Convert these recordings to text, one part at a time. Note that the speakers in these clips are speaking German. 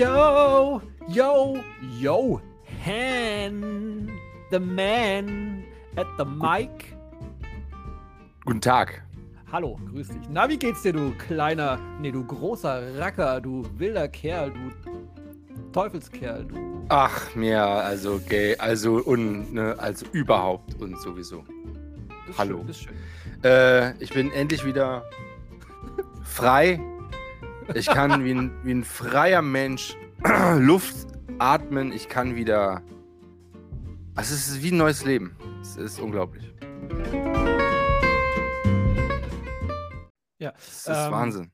Yo, yo, yo, Han, the man at the mic. Guten Tag. Hallo, grüß dich. Na, wie geht's dir, du kleiner, nee, du großer Racker, du wilder Kerl, du Teufelskerl, du. Ach, mir, also gay, also und, ne, also überhaupt und sowieso. Hallo. Schön, schön. Äh, ich bin endlich wieder frei. Ich kann wie ein, wie ein freier Mensch Luft atmen. Ich kann wieder. Also es ist wie ein neues Leben. Es ist unglaublich. Ja, Es ist ähm, Wahnsinn.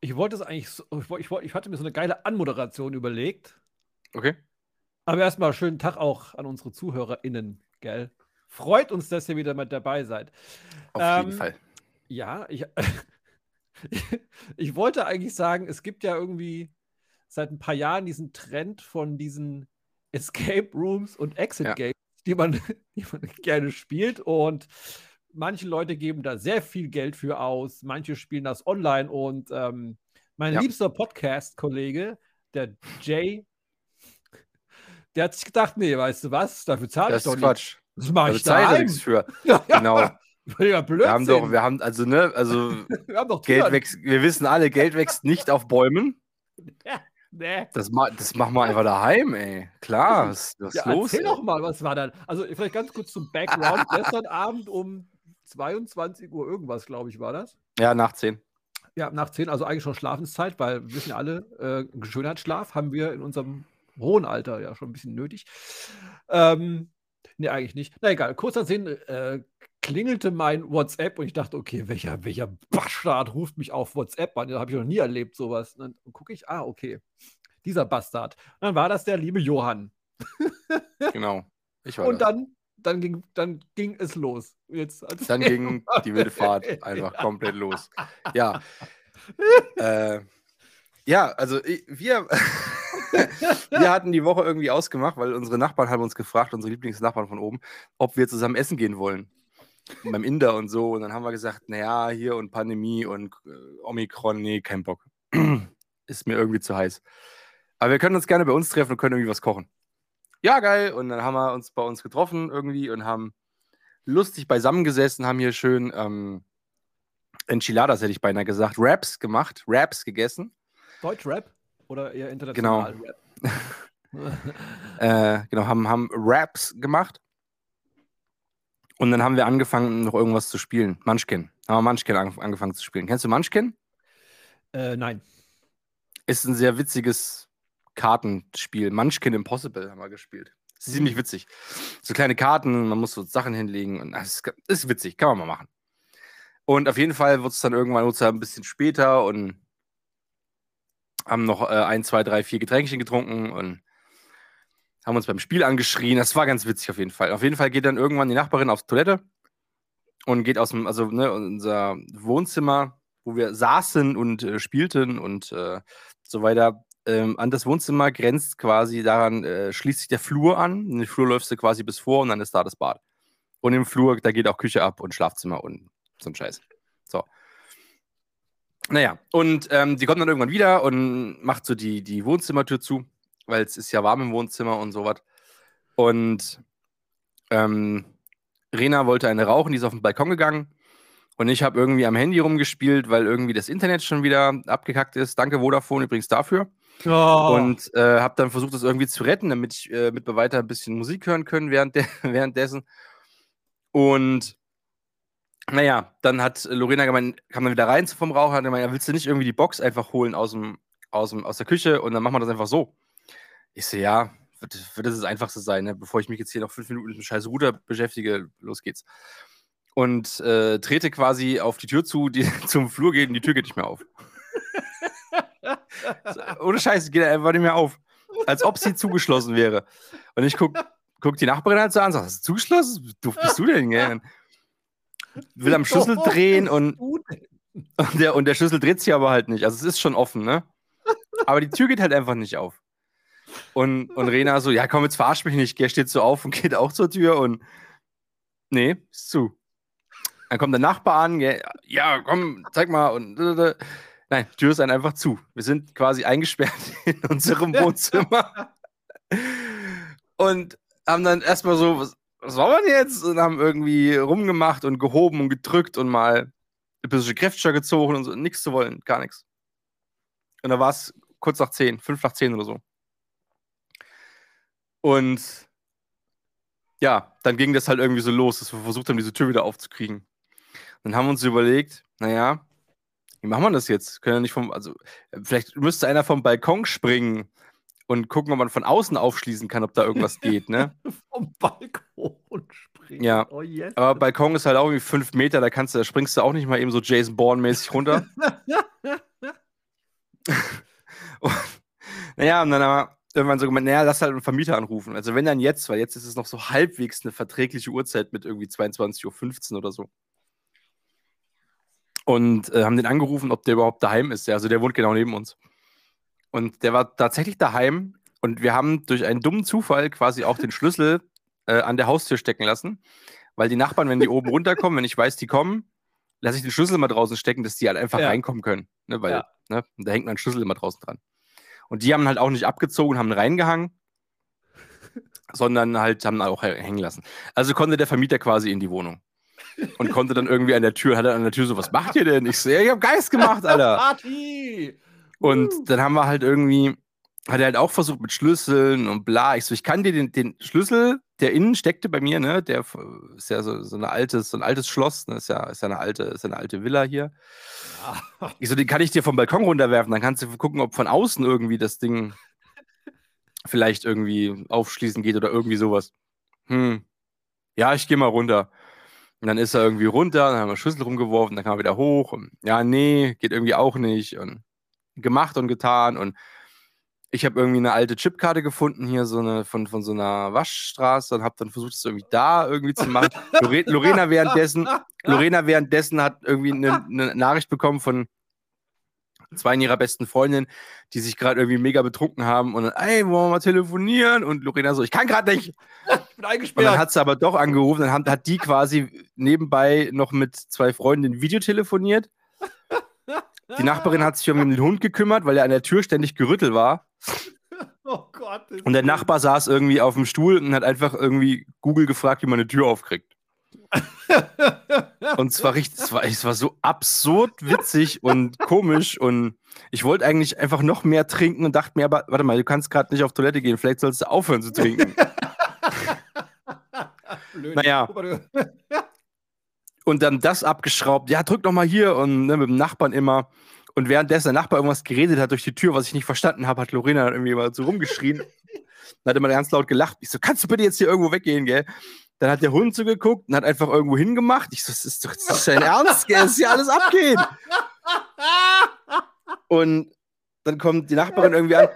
Ich wollte es eigentlich, so, ich, wollte, ich, wollte, ich hatte mir so eine geile Anmoderation überlegt. Okay? Aber erstmal schönen Tag auch an unsere ZuhörerInnen, gell? Freut uns, dass ihr wieder mit dabei seid. Auf Ähm, jeden Fall. Ja, ich, ich wollte eigentlich sagen, es gibt ja irgendwie seit ein paar Jahren diesen Trend von diesen Escape Rooms und Exit Ja. Games, die man, die man gerne spielt. Und manche Leute geben da sehr viel Geld für aus, manche spielen das online. Und ähm, mein Ja. liebster Podcast-Kollege, der Jay, der hat sich gedacht, nee, weißt du was, dafür zahle ich Das doch ist nicht. Quatsch. Das mache Da ich daheim. nichts für. Genau. Ja, Blödsinn. Wir haben doch, wir haben, also, ne, also Wir haben doch Geld wächst, wir wissen alle, Geld wächst nicht auf Bäumen. Nee. Das, ma das machen wir einfach daheim, ey. Klar, was, was Ja, ist los? erzähl ey? doch mal, was war dann? Also vielleicht ganz kurz zum Background. Gestern Abend um 22 Uhr irgendwas, glaube ich, war das. Ja, nach 10. Ja, nach 10, also eigentlich schon Schlafenszeit, weil wir wissen ja alle, äh, Schönheitsschlaf haben wir in unserem hohen Alter ja schon ein bisschen nötig. Ähm, nee, eigentlich nicht. Na egal, kurz nach 10 äh, klingelte mein WhatsApp und ich dachte, okay, welcher, welcher Bastard ruft mich auf WhatsApp an? Das habe ich noch nie erlebt, sowas. Und dann gucke ich, ah, okay, dieser Bastard. Und dann war das der liebe Johann. Genau. Ich war Und das. dann, dann, ging, dann ging es los. Jetzt, Dann ging die wilde Fahrt einfach komplett los. Ja. äh, ja, also wir, wir hatten die Woche irgendwie ausgemacht, weil unsere Nachbarn haben uns gefragt, unsere Lieblingsnachbarn von oben, ob wir zusammen essen gehen wollen. Beim Inder und so. Und dann haben wir gesagt, naja, hier und Pandemie und äh, Omikron, nee, kein Bock. Ist mir irgendwie zu heiß. Aber wir können uns gerne bei uns treffen und können irgendwie was kochen. Ja, geil. Und dann haben wir uns bei uns getroffen irgendwie und haben lustig beisammen gesessen, haben hier schön ähm, Enchiladas, hätte ich beinahe gesagt, Wraps gemacht, Wraps gegessen. Deutschrap oder eher international Rap? Äh, genau, haben, haben Wraps gemacht. Und dann haben wir angefangen, noch irgendwas zu spielen. Munchkin. Haben wir Munchkin an, angefangen zu spielen. Kennst du Munchkin? äh, nein. Ist ein sehr witziges Kartenspiel. Munchkin Impossible haben wir gespielt. Ist ziemlich witzig. So kleine Karten, man muss so Sachen hinlegen und das ist, ist witzig, kann man mal machen. Und auf jeden Fall wird es dann irgendwann wird's ein bisschen später und haben noch äh, ein, zwei, drei, vier Getränkchen getrunken und haben uns beim Spiel angeschrien. Das war ganz witzig auf jeden Fall. Auf jeden Fall geht dann irgendwann die Nachbarin aufs Toilette und geht aus dem, also ne, unser Wohnzimmer, wo wir saßen und äh, spielten und äh, so weiter, ähm, an das Wohnzimmer grenzt quasi daran, äh, schließt sich der Flur an. In den Flur läufst du quasi bis vor und dann ist da das Bad. Und im Flur, da geht auch Küche ab und Schlafzimmer und so ein Scheiß. So. Naja, und ähm, die kommt dann irgendwann wieder und macht so die, die Wohnzimmertür zu, weil es ist ja warm im Wohnzimmer und sowas. Und ähm, Rena wollte eine rauchen, die ist auf den Balkon gegangen. Und ich habe irgendwie am Handy rumgespielt, weil irgendwie das Internet schon wieder abgekackt ist. Danke Vodafone übrigens dafür. Oh, Und äh, habe dann versucht, das irgendwie zu retten, damit ich äh, mit weiter ein bisschen Musik hören können während der, währenddessen. Und naja, dann hat Lorena gemeint, kam dann wieder rein vom Rauch, hat gemeint, ja, willst du nicht irgendwie die Box einfach holen aus, dem, aus, dem, aus der Küche und dann machen wir das einfach so. Ich so, ja, wird, wird das das Einfachste sein, ne? bevor ich mich jetzt hier noch fünf Minuten mit dem scheiß Router beschäftige, los geht's. Und äh, trete quasi auf die Tür zu, die zum Flur geht und die Tür geht nicht mehr auf. Ohne Scheiß, geht einfach nicht mehr auf. Als ob sie zugeschlossen wäre. Und ich guck, guck die Nachbarin halt so an, sag, hast du zugeschlossen? Du bist du denn, gell? Will am Schlüssel drehen und, und, der, und der Schlüssel dreht sich aber halt nicht. Also es ist schon offen, ne? Aber die Tür geht halt einfach nicht auf. Und, und Rena so, ja komm, jetzt verarsch mich nicht. Der steht so auf und geht auch zur Tür und nee, ist zu. Dann kommt der Nachbar an, ja komm, zeig mal. Und Nein, die Tür ist einfach zu. Wir sind quasi eingesperrt in unserem Wohnzimmer. und haben dann erstmal so, was, was war man jetzt? Und haben irgendwie rumgemacht und gehoben und gedrückt und mal ein bisschen kräftiger gezogen und so. Nichts zu wollen, gar nichts. Und da war es kurz nach zehn, fünf nach zehn oder so. Und ja, dann ging das halt irgendwie so los, dass wir versucht haben, diese Tür wieder aufzukriegen. Dann haben wir uns überlegt, naja, wie machen wir das jetzt? Können wir nicht vom, also vielleicht müsste einer vom Balkon springen und gucken, ob man von außen aufschließen kann, ob da irgendwas geht, ne? vom Balkon springen. Ja. Oh, yes. Aber Balkon ist halt auch irgendwie fünf Meter, da kannst du, da springst du auch nicht mal eben so Jason Bourne-mäßig runter. und, naja, und dann haben irgendwann so gemeint, naja, lass halt einen Vermieter anrufen. Also wenn dann jetzt, weil jetzt ist es noch so halbwegs eine verträgliche Uhrzeit mit irgendwie 22.15 Uhr oder so. Und äh, haben den angerufen, ob der überhaupt daheim ist. Ja, also der wohnt genau neben uns. Und der war tatsächlich daheim und wir haben durch einen dummen Zufall quasi auch den Schlüssel äh, an der Haustür stecken lassen. Weil die Nachbarn, wenn die oben runterkommen, wenn ich weiß, die kommen, lasse ich den Schlüssel mal draußen stecken, dass die halt einfach ja. reinkommen können. Ne? Weil ja. ne, da hängt mein Schlüssel immer draußen dran. Und die haben halt auch nicht abgezogen, haben reingehangen, sondern halt haben auch hängen lassen. Also konnte der Vermieter quasi in die Wohnung. Und konnte dann irgendwie an der Tür, hat er an der Tür so, was macht ihr denn? Ich so, ja, ich hab Geist gemacht, Alter. Party! Und dann haben wir halt irgendwie, hat er halt auch versucht mit Schlüsseln und bla. Ich so, ich kann dir den, den Schlüssel, der innen steckte bei mir, ne, der ist ja so, so, eine altes, so ein altes Schloss, ne, ist ja, ist ja eine alte, ist ja eine alte Villa hier. Ja. Ich so, den kann ich dir vom Balkon runterwerfen, dann kannst du gucken, ob von außen irgendwie das Ding vielleicht irgendwie aufschließen geht oder irgendwie sowas. Hm. Ja, ich gehe mal runter. Und dann ist er irgendwie runter, dann haben wir Schlüssel rumgeworfen, dann kam er wieder hoch. Und, ja, nee, geht irgendwie auch nicht. Und gemacht und getan. Und ich habe irgendwie eine alte Chipkarte gefunden, hier so eine von, von so einer Waschstraße und habe dann versucht, es irgendwie da irgendwie zu machen. Lore Lorena währenddessen, Lorena währenddessen hat irgendwie eine, eine Nachricht bekommen von zwei ihrer besten Freundinnen, die sich gerade irgendwie mega betrunken haben und dann, ey, wollen wir mal telefonieren? Und Lorena so, ich kann gerade nicht. Ich bin eingesperrt. Und dann hat sie aber doch angerufen, dann hat, hat die quasi nebenbei noch mit zwei Freundinnen Video telefoniert. Die Nachbarin hat sich um den Hund gekümmert, weil er an der Tür ständig gerüttelt war. Oh Gott. Und der Nachbar saß irgendwie auf dem Stuhl und hat einfach irgendwie Google gefragt, wie man eine Tür aufkriegt. und es war richtig, es war, es war so absurd witzig und komisch und ich wollte eigentlich einfach noch mehr trinken und dachte mir, aber warte mal, du kannst gerade nicht auf Toilette gehen, vielleicht sollst du aufhören zu trinken. naja. Und dann das abgeschraubt, ja, drück doch mal hier und ne, mit dem Nachbarn immer. Und währenddessen der Nachbar irgendwas geredet hat durch die Tür, was ich nicht verstanden habe, hat Lorena irgendwie mal so rumgeschrien. dann hat immer ganz laut gelacht. Ich so, kannst du bitte jetzt hier irgendwo weggehen, gell? Dann hat der Hund so geguckt und hat einfach irgendwo hingemacht. Ich so, das ist doch dein Ernst, gell? Das ist hier alles abgeht. Und dann kommt die Nachbarin irgendwie an.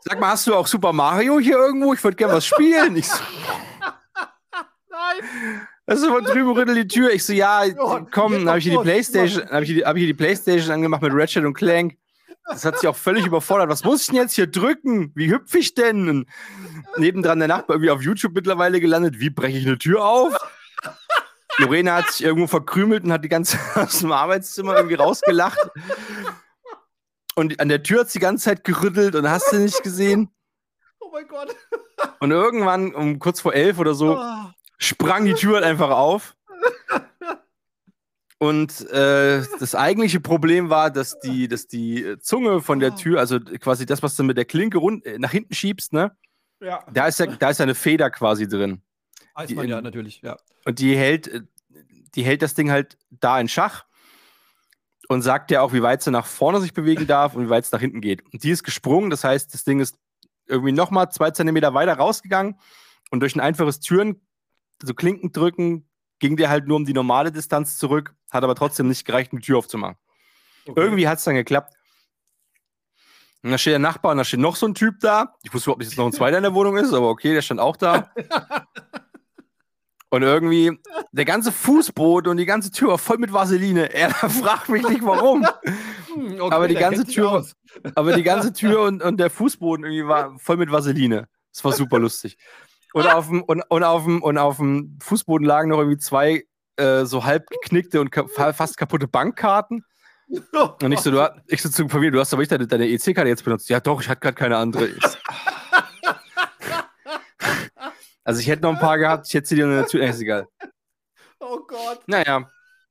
Sag mal, hast du auch Super Mario hier irgendwo? Ich würde gerne was spielen. Ich so, Nein. Also von drüben rüttelt die Tür. Ich so, ja, komm, dann habe ich hier die Playstation, habe ich, hier, hab ich hier die Playstation angemacht mit Ratchet und Clank. Das hat sich auch völlig überfordert. Was muss ich denn jetzt hier drücken? Wie hüpfe ich denn? Und nebendran der Nachbar irgendwie auf YouTube mittlerweile gelandet. Wie breche ich eine Tür auf? Lorena hat sich irgendwo verkrümelt und hat die ganze aus dem Arbeitszimmer irgendwie rausgelacht. Und an der Tür hat sie die ganze Zeit gerüttelt und hast du nicht gesehen. Oh mein Gott. Und irgendwann um kurz vor elf oder so oh sprang die Tür halt einfach auf. Und äh, das eigentliche Problem war, dass die, dass die Zunge von der Tür, also quasi das, was du mit der Klinke rund, äh, nach hinten schiebst, ne? Ja. Da ist ja, da ist ja eine Feder quasi drin. Weiß die, man ja, natürlich, ja. Und die hält, äh, die hält das Ding halt da in Schach und sagt ja auch, wie weit sie nach vorne sich bewegen darf und wie weit es nach hinten geht. Und die ist gesprungen, das heißt, das Ding ist irgendwie nochmal zwei Zentimeter weiter rausgegangen und durch ein einfaches Türen so Klinken drücken, ging der halt nur um die normale Distanz zurück, hat aber trotzdem nicht gereicht, die Tür aufzumachen. Okay. Irgendwie hat es dann geklappt. Und da steht der Nachbar und da steht noch so ein Typ da. Ich wusste überhaupt nicht, dass noch ein zweiter in der Wohnung ist, aber okay, der stand auch da. Und irgendwie, der ganze Fußboden und die ganze Tür war voll mit Vaseline. Er fragt mich nicht warum. Hm, okay, aber die ganze Tür, aber die ganze Tür und, und der Fußboden irgendwie war voll mit Vaseline. Das war super lustig. Und auf dem, und, und auf dem, und auf dem Fußboden lagen noch irgendwie zwei äh, so halb geknickte und ka fast kaputte Bankkarten. Und ich so, du, ich so zu Familie, du hast aber nicht deine, deine EC-Karte jetzt benutzt. Ja, doch, ich hatte gerade keine andere. also ich hätte noch ein paar gehabt, ich hätte sie dir natürlich, ist egal. Oh Gott. Naja.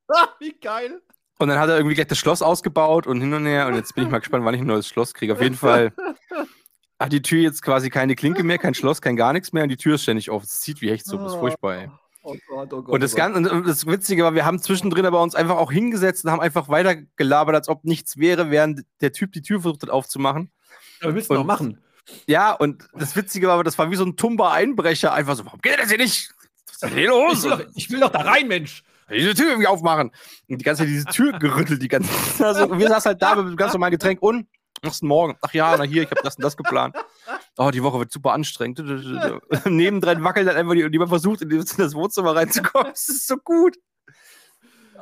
Wie geil. Und dann hat er irgendwie gleich das Schloss ausgebaut und hin und her. Und jetzt bin ich mal gespannt, wann ich ein neues Schloss kriege. Auf jeden Fall hat die Tür jetzt quasi keine Klinke mehr, kein Schloss, kein gar nichts mehr. Und die Tür ist ständig offen. Es zieht wie echt so. Das ist furchtbar, ey. Oh Gott, oh Gott. Und das, oh Ganze, und das Witzige war, wir haben zwischendrin aber uns einfach auch hingesetzt und haben einfach weiter gelabert, als ob nichts wäre, während der Typ die Tür versucht hat aufzumachen. Aber willst du noch und- machen? Ja, und das Witzige war, aber das war wie so ein tumber Einbrecher. Einfach so, warum geht das hier nicht? Was ist denn hier Ich los? will, doch, ich will doch da rein, Mensch. diese Tür irgendwie aufmachen. Und die ganze Zeit diese Tür gerüttelt, die ganze Zeit. Also, und wir saßen halt da mit einem ganz normalen Getränk und machst du morgen? Ach ja, na hier, ich habe das und das geplant. Oh, die Woche wird super anstrengend. Nebendran wackelt dann einfach die, und jemand versucht, in das Wohnzimmer reinzukommen. Das ist so gut.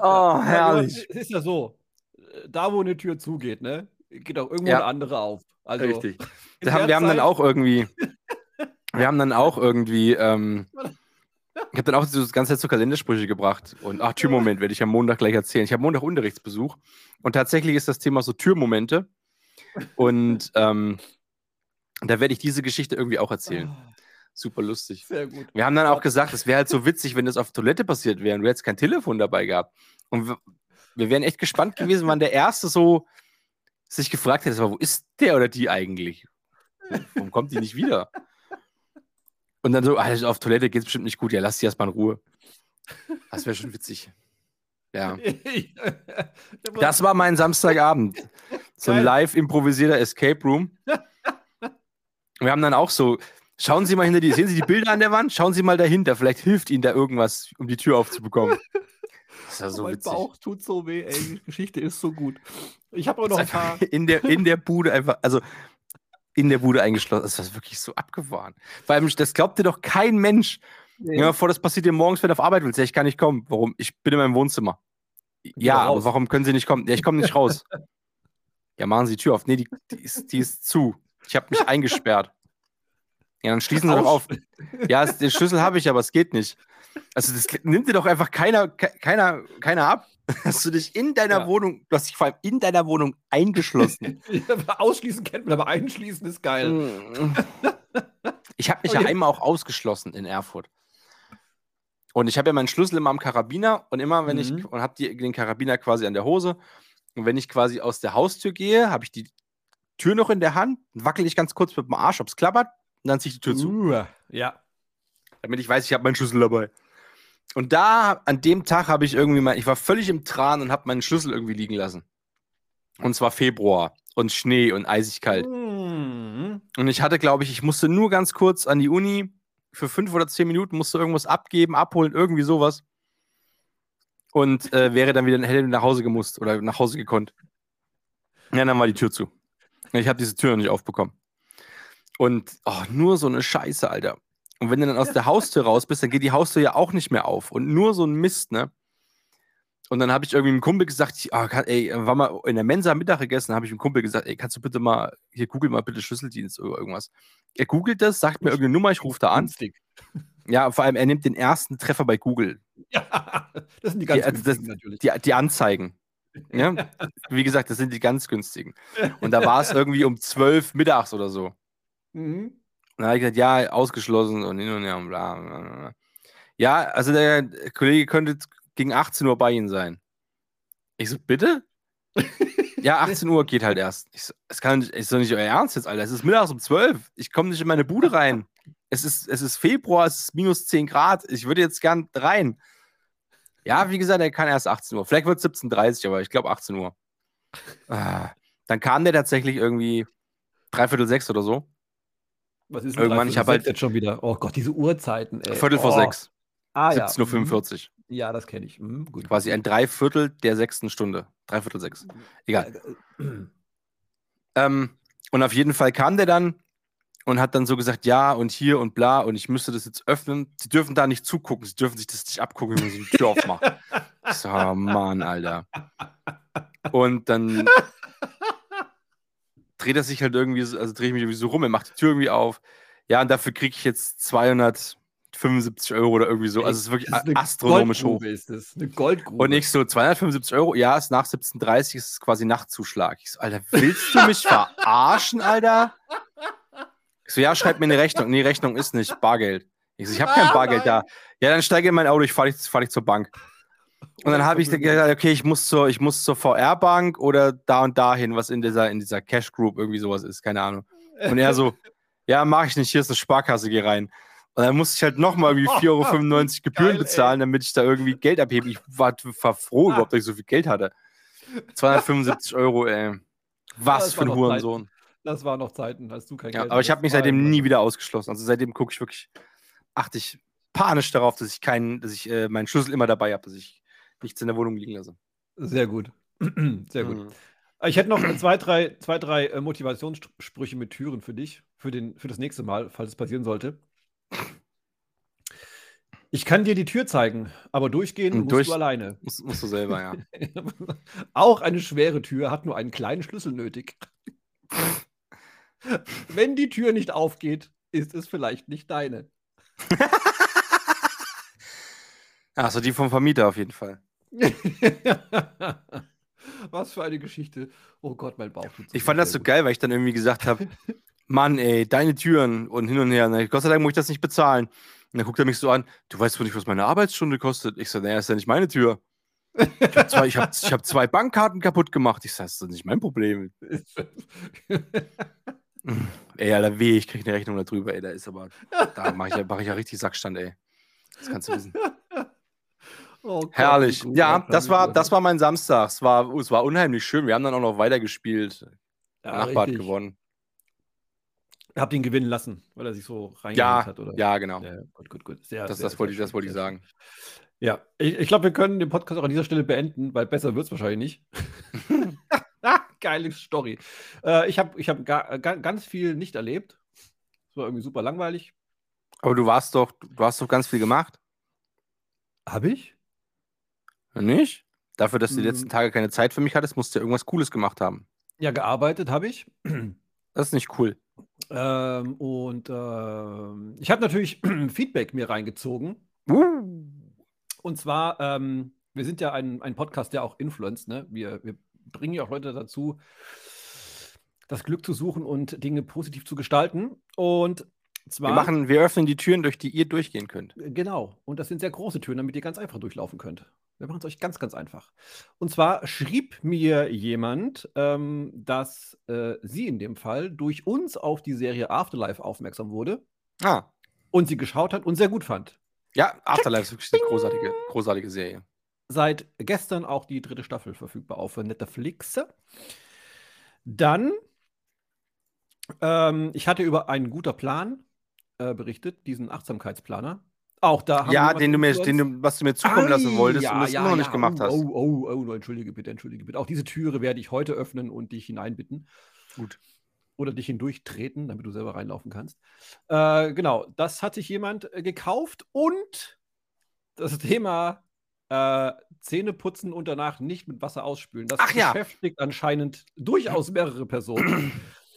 Oh, herrlich. Es ist ja so, da wo eine Tür zugeht, ne, geht auch irgendwo Ja. eine andere auf. Also, Richtig. Wir haben, haben dann Zeit- auch irgendwie, wir haben dann auch irgendwie, ähm, ich habe dann auch so das ganze Zeit so Kalendersprüche gebracht. Und ach, Türmoment werde ich am Montag gleich erzählen. Ich habe Montag Unterrichtsbesuch und tatsächlich ist das Thema so Türmomente. Und ähm, da werde ich diese Geschichte irgendwie auch erzählen. Super lustig. Sehr gut. Wir haben dann auch gesagt, es wäre halt so witzig, wenn das auf Toilette passiert wäre und du hättest kein Telefon dabei gehabt. Und wir, wir wären echt gespannt gewesen, wann der Erste so sich gefragt hätte, wo ist der oder die eigentlich? Warum kommt die nicht wieder? Und dann so, also auf Toilette geht es bestimmt nicht gut, ja, lass die erstmal in Ruhe. Das wäre schon witzig. Ja. Das war mein Samstagabend. So ein live improvisierter Escape Room. Wir haben dann auch so, schauen Sie mal hinter die, sehen Sie die Bilder an der Wand? Schauen Sie mal dahinter, vielleicht hilft Ihnen da irgendwas, um die Tür aufzubekommen. Das ist ja so mein witzig. Bauch tut so weh, ey. Die Geschichte ist so gut. Ich habe auch noch ein paar. in, der, in der Bude einfach, also in der Bude eingeschlossen. Das ist wirklich so abgefahren. Vor allem, das glaubt dir doch kein Mensch. Ja, vor, das passiert dir morgens, wenn du auf Arbeit willst. Ja, ich kann nicht kommen. Warum? Ich bin in meinem Wohnzimmer. Ja, aber warum können Sie nicht kommen? Ja, ich komme nicht raus. ja, machen Sie die Tür auf. Nee, die, die, ist, die ist zu. Ich habe mich eingesperrt. Ja, dann schließen Sie doch auf. Ja, es, den Schlüssel habe ich, aber es geht nicht. Also, das nimmt dir doch einfach keiner, ke- keiner, keiner ab. Dass du dich in deiner Ja. Wohnung, du hast dich vor allem in deiner Wohnung eingeschlossen. Ausschließen kennt man, aber einschließen ist geil. Mm. Ich habe mich Oh, ja ja. einmal auch ausgeschlossen in Erfurt. Und ich habe ja meinen Schlüssel immer am Karabiner und immer, wenn ich, Mhm. und habe den Karabiner quasi an der Hose. Und wenn ich quasi aus der Haustür gehe, habe ich die Tür noch in der Hand, wackel ich ganz kurz mit dem Arsch, ob es klappert, und dann ziehe ich die Tür zu, Uh, ja. damit ich weiß, ich habe meinen Schlüssel dabei. Und da, an dem Tag habe ich irgendwie mal, ich war völlig im Tran und habe meinen Schlüssel irgendwie liegen lassen. Und zwar Februar und Schnee und eisig kalt. Mhm. Und ich hatte, glaube ich, ich musste nur ganz kurz an die Uni für fünf oder zehn Minuten, musste irgendwas abgeben, abholen, irgendwie sowas. Und äh, wäre dann wieder hätte nach Hause gemusst oder nach Hause gekonnt. Ja, dann war die Tür zu. Ich habe diese Tür noch nicht aufbekommen. Und oh, nur so eine Scheiße, Alter. Und wenn du dann aus der Haustür raus bist, dann geht die Haustür ja auch nicht mehr auf. Und nur so ein Mist, ne? Und dann habe ich irgendwie einem Kumpel gesagt, ah, kann, ey, war mal in der Mensa Mittag gegessen, habe ich dem Kumpel gesagt, ey, kannst du bitte mal, hier google mal bitte Schlüsseldienst oder irgendwas. Er googelt das, sagt mir irgendeine Nummer, ich rufe da an. Ja, vor allem, er nimmt den ersten Treffer bei Google. Ja, das sind die ganz Die- also das- günstigen natürlich. Die, die Anzeigen. Ja? Wie gesagt, das sind die ganz günstigen. Und da war es irgendwie um 12 mittags oder so. Mhm. Und dann habe ich gesagt, ja, ausgeschlossen und hin und her und bla, bla. bla. Ja, also der Kollege könnte gegen 18 Uhr bei Ihnen sein. Ich so, bitte? ja, 18 Uhr geht halt erst. Ich so, es kann nicht, ist doch nicht euer Ernst jetzt, Alter. Es ist mittags um 12. Ich komme nicht in meine Bude rein. Es ist, es ist Februar, es ist minus 10 Grad. Ich würde jetzt gern rein. Ja, wie gesagt, er kann erst 18 Uhr. Vielleicht wird es 17.30 Uhr, aber ich glaube 18 Uhr. Ah, dann kam der tatsächlich irgendwie dreiviertel sechs oder so. Was ist Irgendwann, ich hab halt- jetzt schon wieder. Oh Gott, diese Uhrzeiten. Ey. Viertel vor oh. sechs. Ah, ja. 17.45 Uhr. Ja, das kenne ich. Mhm, gut. Quasi ein Dreiviertel der sechsten Stunde. Dreiviertel sechs. Egal. Ähm, und auf jeden Fall kam der dann und hat dann so gesagt, ja und hier und bla und ich müsste das jetzt öffnen. Sie dürfen da nicht zugucken, sie dürfen sich das nicht abgucken, wenn man so die Tür aufmacht. So, oh Mann, Alter. Und dann dreht er sich halt irgendwie, so- also drehe ich mich irgendwie so rum, er macht die Tür irgendwie auf. Ja, und dafür kriege ich jetzt 240 275 Euro oder irgendwie so. Also es ist wirklich Das ist eine astronomisch hoch. Ist das. Eine Goldgrube. Und ich so, 275 Euro, ja, ist nach 17.30 ist es quasi Nachtzuschlag. Ich so, Alter, willst du mich verarschen, Alter? Ich so, ja, schreib mir eine Rechnung. Nee, Rechnung ist nicht, Bargeld. Ich so, ich habe kein Ah, Bargeld da. Ja, dann steige in mein Auto, ich fahre dich, fahr dich zur Bank. Und dann habe ich gesagt, okay, ich muss zur, ich muss zur VR-Bank oder da und dahin, was in dieser, in dieser Cash Group irgendwie sowas ist, keine Ahnung. Und er so, ja, mache ich nicht, hier ist eine Sparkasse, geh rein. Und dann musste ich halt nochmal irgendwie 4,95 Euro Gebühren Geil, bezahlen, damit ich da irgendwie Geld abhebe. Ich war, war froh überhaupt, dass ich so viel Geld hatte. 275 Euro, ey. Was für ein Hurensohn. Das waren noch Zeiten, als du kein Ja, Geld aber ich habe mich seitdem nie wieder ausgeschlossen. Also seitdem gucke ich wirklich, achte ich panisch darauf, dass ich keinen, dass ich äh, meinen Schlüssel immer dabei habe, dass ich nichts in der Wohnung liegen lasse. Sehr gut. Sehr gut. Mhm. Ich hätte noch zwei, drei, zwei, drei äh, Motivationssprüche mit Türen für dich, für, den, für das nächste Mal, falls es passieren sollte. Ich kann dir die Tür zeigen, aber durchgehen Und musst durch- du alleine. Musst, musst du selber, ja. Auch eine schwere Tür hat nur einen kleinen Schlüssel nötig. Wenn die Tür nicht aufgeht, ist es vielleicht nicht deine. Achso, die vom Vermieter auf jeden Fall. Was für eine Geschichte. Oh Gott, mein Bauch. tut Ich fand das so geil, weil ich dann irgendwie gesagt habe, Mann, ey, deine Türen und hin und her. Na, Gott sei Dank muss ich das nicht bezahlen. Und dann guckt er mich so an, du weißt wohl nicht, was meine Arbeitsstunde kostet. Ich so, naja, ist ja nicht meine Tür. Ich habe zwei, ich hab, ich hab zwei Bankkarten kaputt gemacht. Ich sag, das ist nicht mein Problem. Ey, Alter, weh, ich krieg eine Rechnung darüber, ey, da ist aber, da mache ich, ja- mach ich ja richtig Sackstand, ey. Das kannst du wissen. Oh Gott, Herrlich. Ja, das war, das war mein Samstag. Es war, es war unheimlich schön. Wir haben dann auch noch weitergespielt. Ja, Nachbar hat richtig. gewonnen. Ihr habt ihn gewinnen lassen, weil er sich so reingehängt Ja, hat, oder? ja, genau. Ja, gut, gut, gut. Sehr, Das, sehr, das wollte ich, das wollte ich sagen. Ja, ich, ich glaube, wir können den Podcast auch an dieser Stelle beenden, weil besser wird es wahrscheinlich nicht. Geile Story. Äh, ich habe ich hab ga, ga, ganz viel nicht erlebt. Es war irgendwie super langweilig. Aber du warst doch, du hast doch ganz viel gemacht. Habe ich? Nicht? Dafür, dass du die Mm. letzten Tage keine Zeit für mich hattest, musst du ja irgendwas Cooles gemacht haben. Ja, gearbeitet habe ich. Das ist nicht cool. Ähm, und ähm, ich habe natürlich Feedback mir reingezogen. Uh. Und zwar, ähm, wir sind ja ein, ein Podcast, der auch influenzt. Ne? Wir, wir bringen ja auch Leute dazu, das Glück zu suchen und Dinge positiv zu gestalten. Und zwar. Wir, machen, wir öffnen die Türen, durch die ihr durchgehen könnt. Genau. Und das sind sehr große Türen, damit ihr ganz einfach durchlaufen könnt. Wir machen es euch ganz, ganz einfach. Und zwar schrieb mir jemand, ähm, dass äh, sie in dem Fall durch uns auf die Serie Afterlife aufmerksam wurde Ah. und sie geschaut hat und sehr gut fand. Ja, Afterlife ist wirklich eine großartige, großartige Serie. Seit gestern auch die dritte Staffel verfügbar auf Netflix. Dann, ähm, ich hatte über einen guter Plan äh, berichtet, diesen Achtsamkeitsplaner. Auch da haben Ja, wir den du mir, den du, was du mir zukommen lassen Ei, wolltest ja, und das ja, noch nicht ja. gemacht oh, hast. Oh, oh, oh, no, entschuldige bitte, entschuldige bitte. Auch diese Türe werde ich heute öffnen und dich hineinbitten. Gut. Oder dich hindurchtreten, damit du selber reinlaufen kannst. Äh, genau, das hat sich jemand äh, gekauft und das Thema äh, Zähne putzen und danach nicht mit Wasser ausspülen. Das Ach beschäftigt anscheinend durchaus mehrere Personen.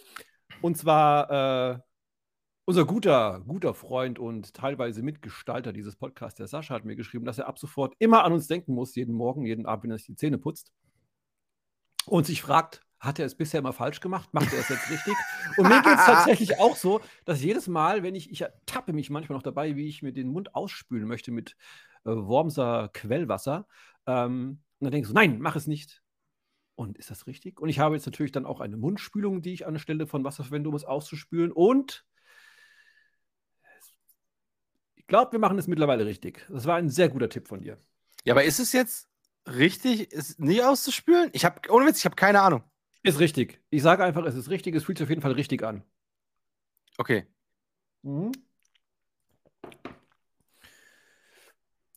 und zwar äh, unser guter, guter Freund und teilweise Mitgestalter dieses Podcasts, der Sascha, hat mir geschrieben, dass er ab sofort immer an uns denken muss, jeden Morgen, jeden Abend, wenn er sich die Zähne putzt. Und sich fragt, hat er es bisher immer falsch gemacht? Macht er es jetzt richtig? Und mir geht es tatsächlich auch so, dass jedes Mal, wenn ich, ich ertappe mich manchmal noch dabei, wie ich mir den Mund ausspülen möchte mit äh, Wormser Quellwasser. Ähm, und dann denke ich so, nein, mach es nicht. Und ist das richtig? Und ich habe jetzt natürlich dann auch eine Mundspülung, die ich anstelle von Wasser verwende, um es auszuspülen. Und ich glaube, wir machen es mittlerweile richtig. Das war ein sehr guter Tipp von dir. Ja, aber ist es jetzt richtig, es nie auszuspülen? Ich habe, ohne Witz, ich habe keine Ahnung. Ist richtig. Ich sage einfach, es ist richtig. Es fühlt sich auf jeden Fall richtig an. Okay. Mhm.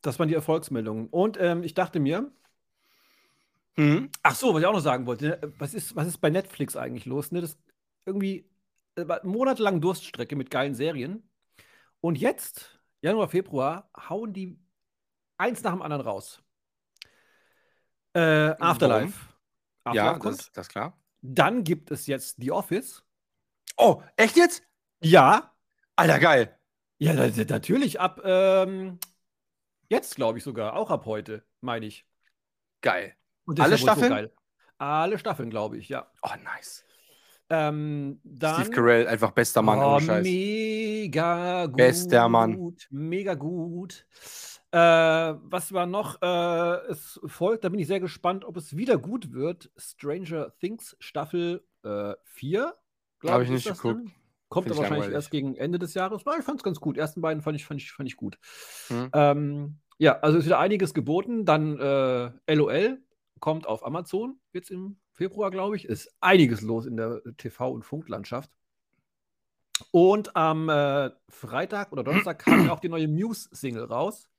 Das waren die Erfolgsmeldungen. Und ähm, ich dachte mir, Mhm. ach so, was ich auch noch sagen wollte, ne, was ist, was ist bei Netflix eigentlich los? Ne? Das irgendwie äh, war monatelang Durststrecke mit geilen Serien. Und jetzt, Januar, Februar, hauen die eins nach dem anderen raus. Äh, Afterlife. Ja, Afterlife das, das ist klar. Dann gibt es jetzt The Office. Oh, echt jetzt? Ja, Alter, geil. Ja, na- na- natürlich ab ähm, jetzt, glaube ich sogar, auch ab heute, meine ich. Geil. Alle wohl so Staffeln? geil. Alle Staffeln, glaube ich, ja. Oh, nice. Ähm, dann, Steve Carell, einfach bester Mann, oh, Scheiß. mega gut. Bester Mann. Mega gut. Äh, was war noch? Äh, es folgt, da bin ich sehr gespannt, ob es wieder gut wird. Stranger Things Staffel 4. Hab ich nicht geguckt. Kommt Find aber ich wahrscheinlich langweilig. erst gegen Ende des Jahres. Na, ich fand es ganz gut. Die ersten beiden fand ich, fand ich, fand ich gut. Hm. Ähm, ja, also ist wieder einiges geboten. Dann äh, LOL kommt auf Amazon jetzt im Februar, glaube ich. Ist einiges los in der TV- und Funklandschaft. Und am äh, Freitag oder Donnerstag kam ja auch die neue Muse-Single raus,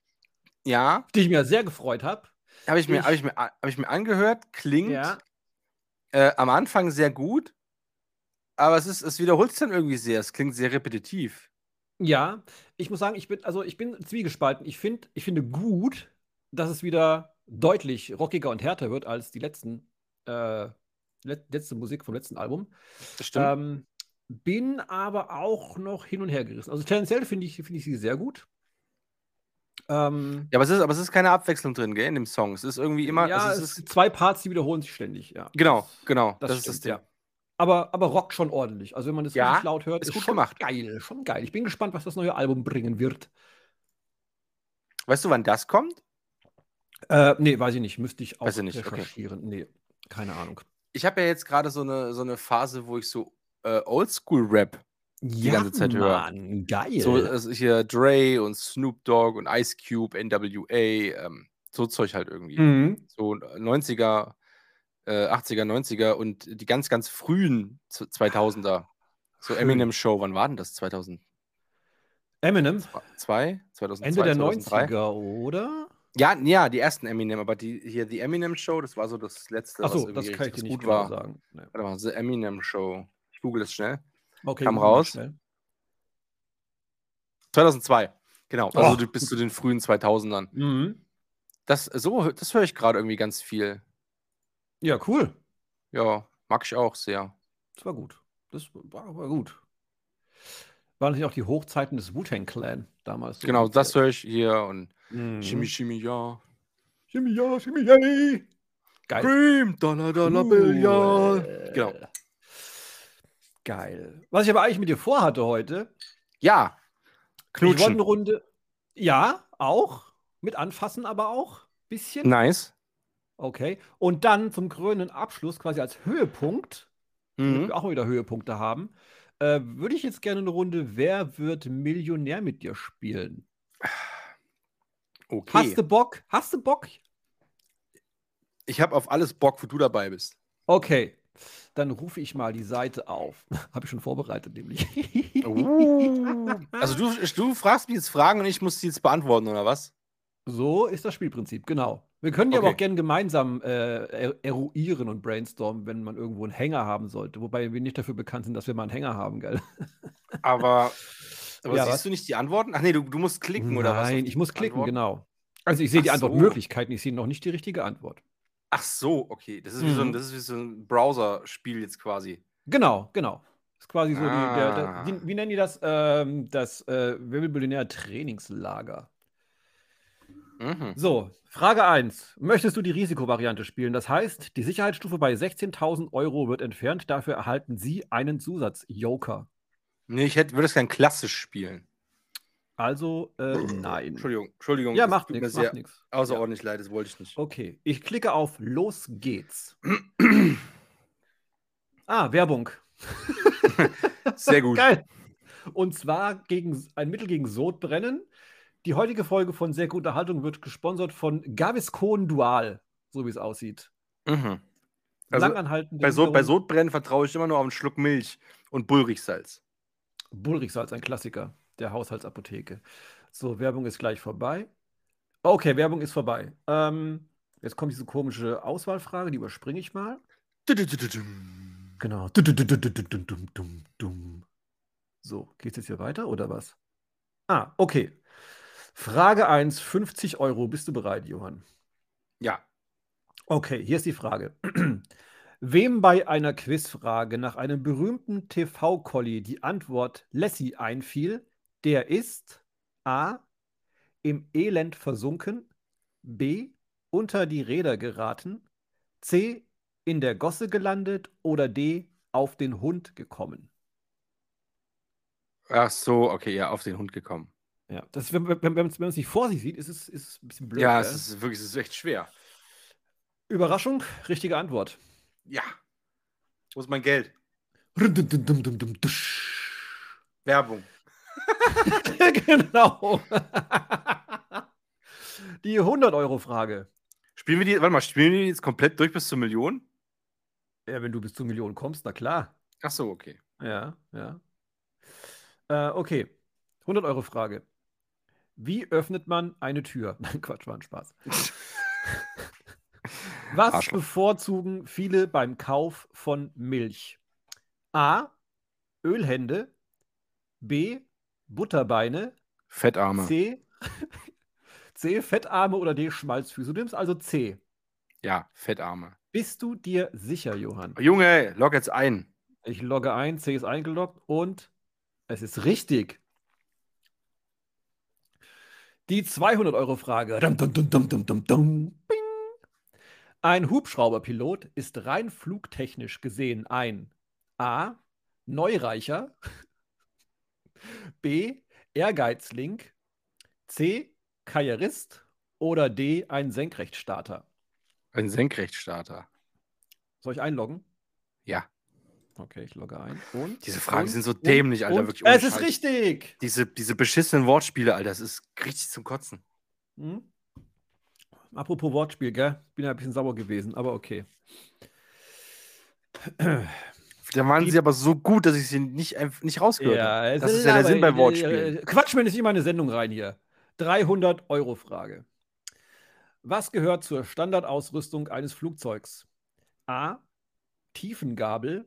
Ja, die ich mir sehr gefreut habe. habe ich, mir- Ich- hab ich, mir- hab ich mir angehört. Klingt Ja, äh, am Anfang sehr gut, aber es, ist, es wiederholt sich dann irgendwie sehr. Es klingt sehr repetitiv. ja, ich muss sagen, ich bin, also ich bin zwiegespalten. Ich, find, ich finde gut, dass es wieder deutlich rockiger und härter wird als die letzten, äh, let letzte Musik vom letzten Album. Das stimmt. Ähm, bin aber auch noch hin und her gerissen. Also tendenziell finde ich, find ich sie sehr gut. Ähm, ja, aber es, ist, aber es ist keine Abwechslung drin, gell, in dem Song. Es ist irgendwie immer. ja, also es es ist, sind zwei Parts, die wiederholen sich ständig, ja. genau, genau. Das, Das, ist stimmt, das Ding. ja. Aber, aber Rock schon ordentlich. Also wenn man das Ja, richtig laut hört, ist ist, gut schon gemacht. geil, schon geil. Ich bin gespannt, was das neue Album bringen wird. Weißt du, wann das kommt? Äh, nee, weiß ich nicht. Müsste ich auch Weiß ich nicht, okay. recherchieren. Nee, keine Ahnung. Ich habe ja jetzt gerade so eine, so eine Phase, wo ich so äh, Oldschool-Rap Die ganze Zeit höre. Mann, geil. So also hier Dre und Snoop Dogg und Ice Cube, NWA, ähm, so Zeug halt irgendwie. mhm. So 90er, äh, 80er, 90er und die ganz, ganz frühen Z- 2000er. So Schön. Eminem Show, wann war denn das? 2002? Eminem, 2002, Ende der 2003? 90er, oder? Ja, ja, die ersten Eminem, aber die hier die Eminem Show, das war so das letzte, was Achso, irgendwie das kann ich dir nicht gut genau war. sagen. Nee. Warte mal, The Eminem Show. Ich google das schnell. Okay, Kam raus. schnell. 2002. Genau, also Oh. du- bis zu den frühen 2000ern. Mhm. Das so das höre ich gerade irgendwie ganz viel. Ja, cool. Ja, mag ich auch sehr. Das war gut. Das war, war gut. Waren natürlich auch die Hochzeiten des Wu-Tang Clan damals. so Genau, das höre ich hier und Mhm. Shimmy Shimmy ja. Shimmy, ja, Shimmy, yay. Geil. Cream, Dollar Dollar Bill ja. Genau. Geil. Was ich aber eigentlich mit dir vorhatte heute, Ja. ich wollte eine Knutschen. Runde, ja, auch, mit anfassen aber auch, bisschen. Nice. Okay. Und dann zum krönenden Abschluss, quasi als Höhepunkt, damit Mhm. wir auch mal wieder Höhepunkte haben, äh, würde ich jetzt gerne eine Runde Wer wird Millionär mit dir spielen? Okay. Hast du Bock? Hast du Bock? Ich habe auf alles Bock, wo du dabei bist. Okay. Dann rufe ich mal die Seite auf. Habe ich schon vorbereitet, nämlich. Uh. Also du, du fragst mich jetzt Fragen und ich muss die jetzt beantworten, oder was? So ist das Spielprinzip, genau. Wir können die aber Okay. auch gerne gemeinsam äh, er- eruieren und brainstormen, wenn man irgendwo einen Hänger haben sollte. Wobei wir nicht dafür bekannt sind, dass wir mal einen Hänger haben, gell? Aber, aber Ja, siehst was? du nicht die Antworten? Ach nee, du, du musst klicken, oder was? Nein, die ich muss klicken, Antworten? genau. Also ich sehe die Ach so. Antwortmöglichkeiten, ich sehe noch nicht die richtige Antwort. Ach so, okay. Das ist wie so ein, Mhm. das ist wie so ein Browser-Spiel jetzt quasi. Genau, genau. Ist quasi so die, der, der, Ah. wie, wie nennen die das? Ähm, das äh, Millionär Trainingslager. Mhm. So, Frage 1. Möchtest du die Risikovariante spielen? Das heißt, die Sicherheitsstufe bei 16.000 Euro wird entfernt. Dafür erhalten Sie einen Zusatz-Joker. Nee, ich hätte, würde es gern klassisch spielen. Also, äh, nein. Entschuldigung, Entschuldigung. Ja, macht nichts, macht nichts. außerordentlich leid, das wollte ich nicht. Okay, ich klicke auf Los geht's. Ah, Werbung. Sehr gut. Geil. Und zwar gegen ein Mittel gegen Sodbrennen. Die heutige Folge von Sehr gute Unterhaltung wird gesponsert von Gaviscon Dual, so wie es aussieht. Mhm. Also Langanhaltende bei, so, bei. Sodbrennen vertraue ich immer nur auf einen Schluck Milch und Bullrichsalz. Bullrichsalz, ein Klassiker der Haushaltsapotheke. So, Werbung ist gleich vorbei. Okay, Werbung ist vorbei. Ähm, jetzt kommt diese komische Auswahlfrage, die überspringe ich mal. Genau. So, geht's jetzt hier weiter oder was? Ah, okay. Frage 1, 50 Euro. Bist du bereit, Johann? Ja. Okay, hier ist die Frage. Wem bei einer Quizfrage nach einem berühmten TV-Colli die Antwort Lassie einfiel, Der ist A. im Elend versunken, B. unter die Räder geraten, C. in der Gosse gelandet oder D. auf den Hund gekommen. Ach so, okay, ja, auf den Hund gekommen. Ja, das, wenn, wenn, wenn man es nicht vor sich sieht, ist es, ist es ein bisschen blöd. ja, es ist wirklich, es ist echt schwer. Überraschung, richtige Antwort. Ja. Wo ist mein Geld? Werbung. genau. Die 100-Euro-Frage. Spielen wir die, warte mal, spielen wir die jetzt komplett durch bis zur Million? Ja, wenn du bis zur Million kommst, na klar. Ach so, okay. Ja, ja. Äh, okay. 100-Euro-Frage. Wie öffnet man eine Tür? Nein, Quatsch, war ein Spaß. Was Arschloch. bevorzugen viele beim Kauf von Milch? A. Ölhände. B. Butterbeine. Fettarme. C. C. Fettarme oder D. Schmalzfüße. Du nimmst also C. Ja, Fettarme. Bist du dir sicher, Johann? Junge, log jetzt ein. Ich logge ein, C ist eingeloggt und es ist richtig. Die 200-Euro-Frage. Dum, dum, dum, dum, dum, dum, dum. Ein Hubschrauberpilot ist rein flugtechnisch gesehen ein A. Neureicher, B. Ehrgeizling, C. Karrierist oder D. ein Senkrechtstarter. Ein Senkrechtstarter. Soll ich einloggen? Ja. Okay, ich logge ein. Und? Diese Fragen und, sind so und, dämlich, Alter. und, wirklich ohne es ist richtig! Diese, diese beschissenen Wortspiele, Alter, das ist richtig zum Kotzen. Hm? Apropos Wortspiel, gell? Bin ja ein bisschen sauer gewesen, aber okay. Da waren Die- sie aber so gut, dass ich sie nicht, nicht rausgehört habe. es Das ist ja der Sinn bei äh, Wortspielen. äh, Quatsch mir nicht in meine Sendung rein hier. 300 Euro Frage. Was gehört zur Standardausrüstung eines Flugzeugs? A. Tiefengabel.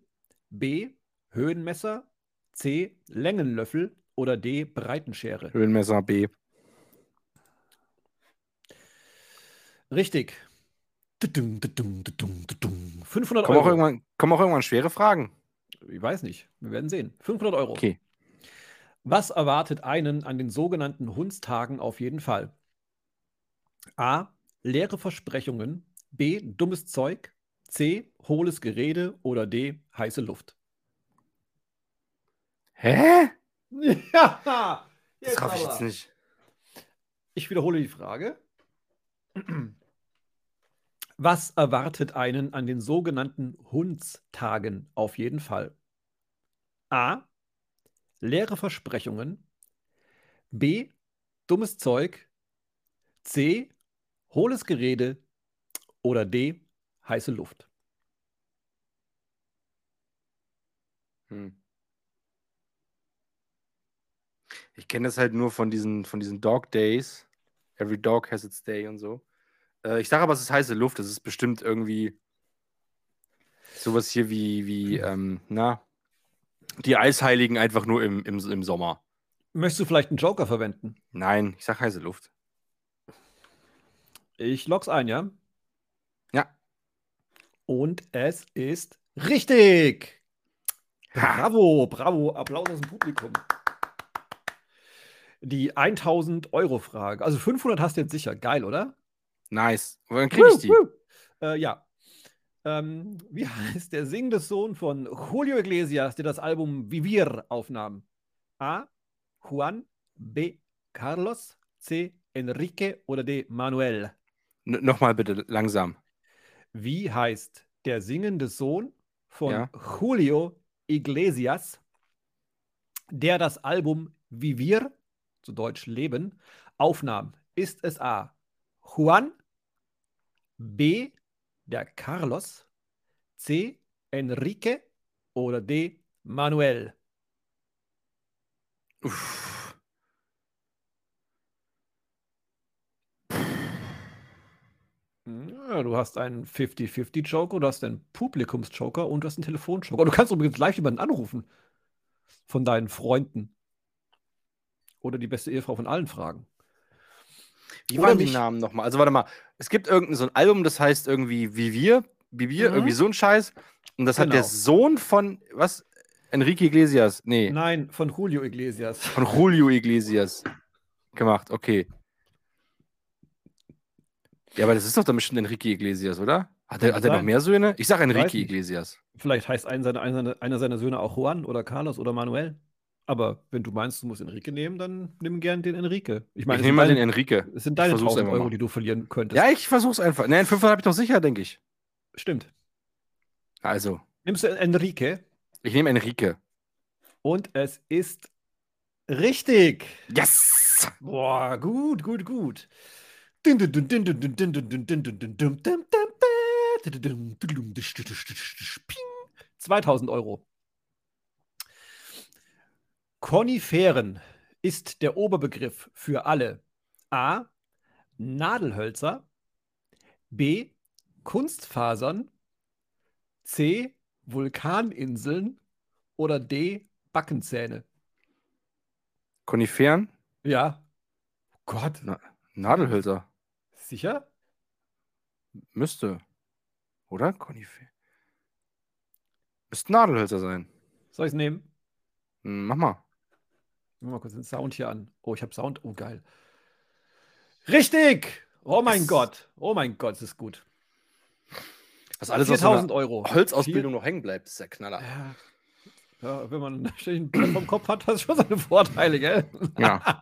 B. Höhenmesser. C. Längenlöffel. Oder D. Breitenschere. Höhenmesser B. Richtig. Tudum, tudum, tudum, tudum. 500 Kommen auch, Euro. irgendwann, kommen auch irgendwann schwere Fragen. Ich weiß nicht. Wir werden sehen. 500 Euro. Okay. Was erwartet einen an den sogenannten Hundstagen auf jeden Fall? A. Leere Versprechungen. B. Dummes Zeug. C. Hohles Gerede. Oder D. Heiße Luft. Hä? Ja! Das raff ich jetzt nicht. Ich wiederhole die Frage. Was erwartet einen an den sogenannten Hundstagen auf jeden Fall? A. Leere Versprechungen. B. Dummes Zeug. C. Hohles Gerede. Oder D. Heiße Luft. Hm. Ich kenne das halt nur von diesen, von diesen Dog Days. Every dog has its day und so. Äh, ich sage aber, es ist heiße Luft. Es ist bestimmt irgendwie sowas hier wie, wie ähm, na, die Eisheiligen einfach nur im, im, im Sommer. Möchtest du vielleicht einen Joker verwenden? Nein, ich sage heiße Luft. Ich log's ein, ja? Ja. Und es ist richtig. Bravo, bravo. Applaus aus dem Publikum. Die 1000 Euro Frage. Also 500 hast du jetzt sicher. Geil, oder? Nice. Wann kriege ich die? Äh, ja. Ähm, wie heißt der singende Sohn von Julio Iglesias, der das Album Vivir aufnahm? A. Juan. B. Carlos. C. Enrique oder D. Manuel. N Nochmal bitte langsam. Wie heißt der singende Sohn von Ja. Julio Iglesias, der das Album Vivir, zu Deutsch Leben, aufnahm? Ist es A. Juan, B. der Carlos, C. Enrique oder D. Manuel? Uff. Du hast einen 50-50-Joker, du hast einen Publikumsjoker und du hast einen Telefonjoker. Du kannst übrigens gleich jemanden anrufen von deinen Freunden. Oder die beste Ehefrau von allen fragen. Wie waren die. Namen nochmal? Also warte mal, es gibt irgendein so ein Album, das heißt irgendwie wie wir, wie wir, Mhm. irgendwie so ein Scheiß. Und das hat der Genau. Sohn von, was? Enrique Iglesias. Nee, Nein, von Julio Iglesias. von Julio Iglesias gemacht. Okay. Ja, aber das ist doch dann bestimmt Enrique Iglesias, oder? Hat er, hat er noch mehr Söhne? Ich sag Weiß Enrique. Iglesias. Vielleicht heißt ein seiner, einer, einer seiner Söhne auch Juan oder Carlos oder Manuel. Aber wenn du meinst, du musst Enrique nehmen, dann nimm gern den Enrique. Ich meine, Ich nehme mal den Enrique. es sind deine versuch's 1000 einfach Euro, mal. die du verlieren könntest. Ja, ich versuch's einfach. Nein, 500 habe ich doch sicher, denke ich. Stimmt. Also, Nimmst du Enrique ich nehme Enrique. und es ist richtig. Yes! Boah, gut, gut, gut. Dun, dun, dun, Koniferen ist der Oberbegriff für alle A. Nadelhölzer, B. Kunstfasern, C. Vulkaninseln oder D. Backenzähne. Koniferen? Ja. Gott, Nadelhölzer. sicher? Müsste. Oder? Koniferen. Müssten Nadelhölzer sein. Soll ich es nehmen? Hm, Mach mal. Ich mach mal kurz den Sound hier an. Oh, ich habe Sound. Oh, geil. Richtig! Oh mein Yes. Gott. Oh mein Gott, das ist gut. Was alles aus so 4000 einer Euro. Holzausbildung noch hängen bleibt, ist der Knaller. Ja. ja, wenn man ständig ein Brett vom Kopf hat, hat das schon seine Vorteile, gell? Ja.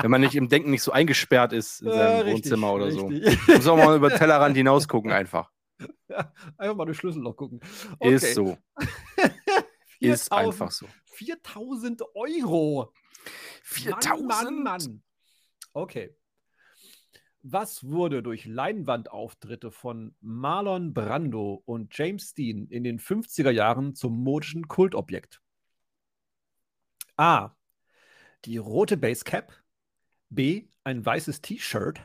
Wenn man nicht im Denken nicht so eingesperrt ist in Ja, seinem richtig, Wohnzimmer oder so. richtig. Muss auch mal über den Tellerrand hinaus gucken einfach. Ja, einfach mal durch Schlüsselloch gucken. Okay. Ist so. Ist 4000 einfach so. 4000 Euro. 4000? Mann, Mann, Mann. Okay. Was wurde durch Leinwandauftritte von Marlon Brando und James Dean in den 50er Jahren zum modischen Kultobjekt? A. Die rote Basecap. B. Ein weißes T-Shirt.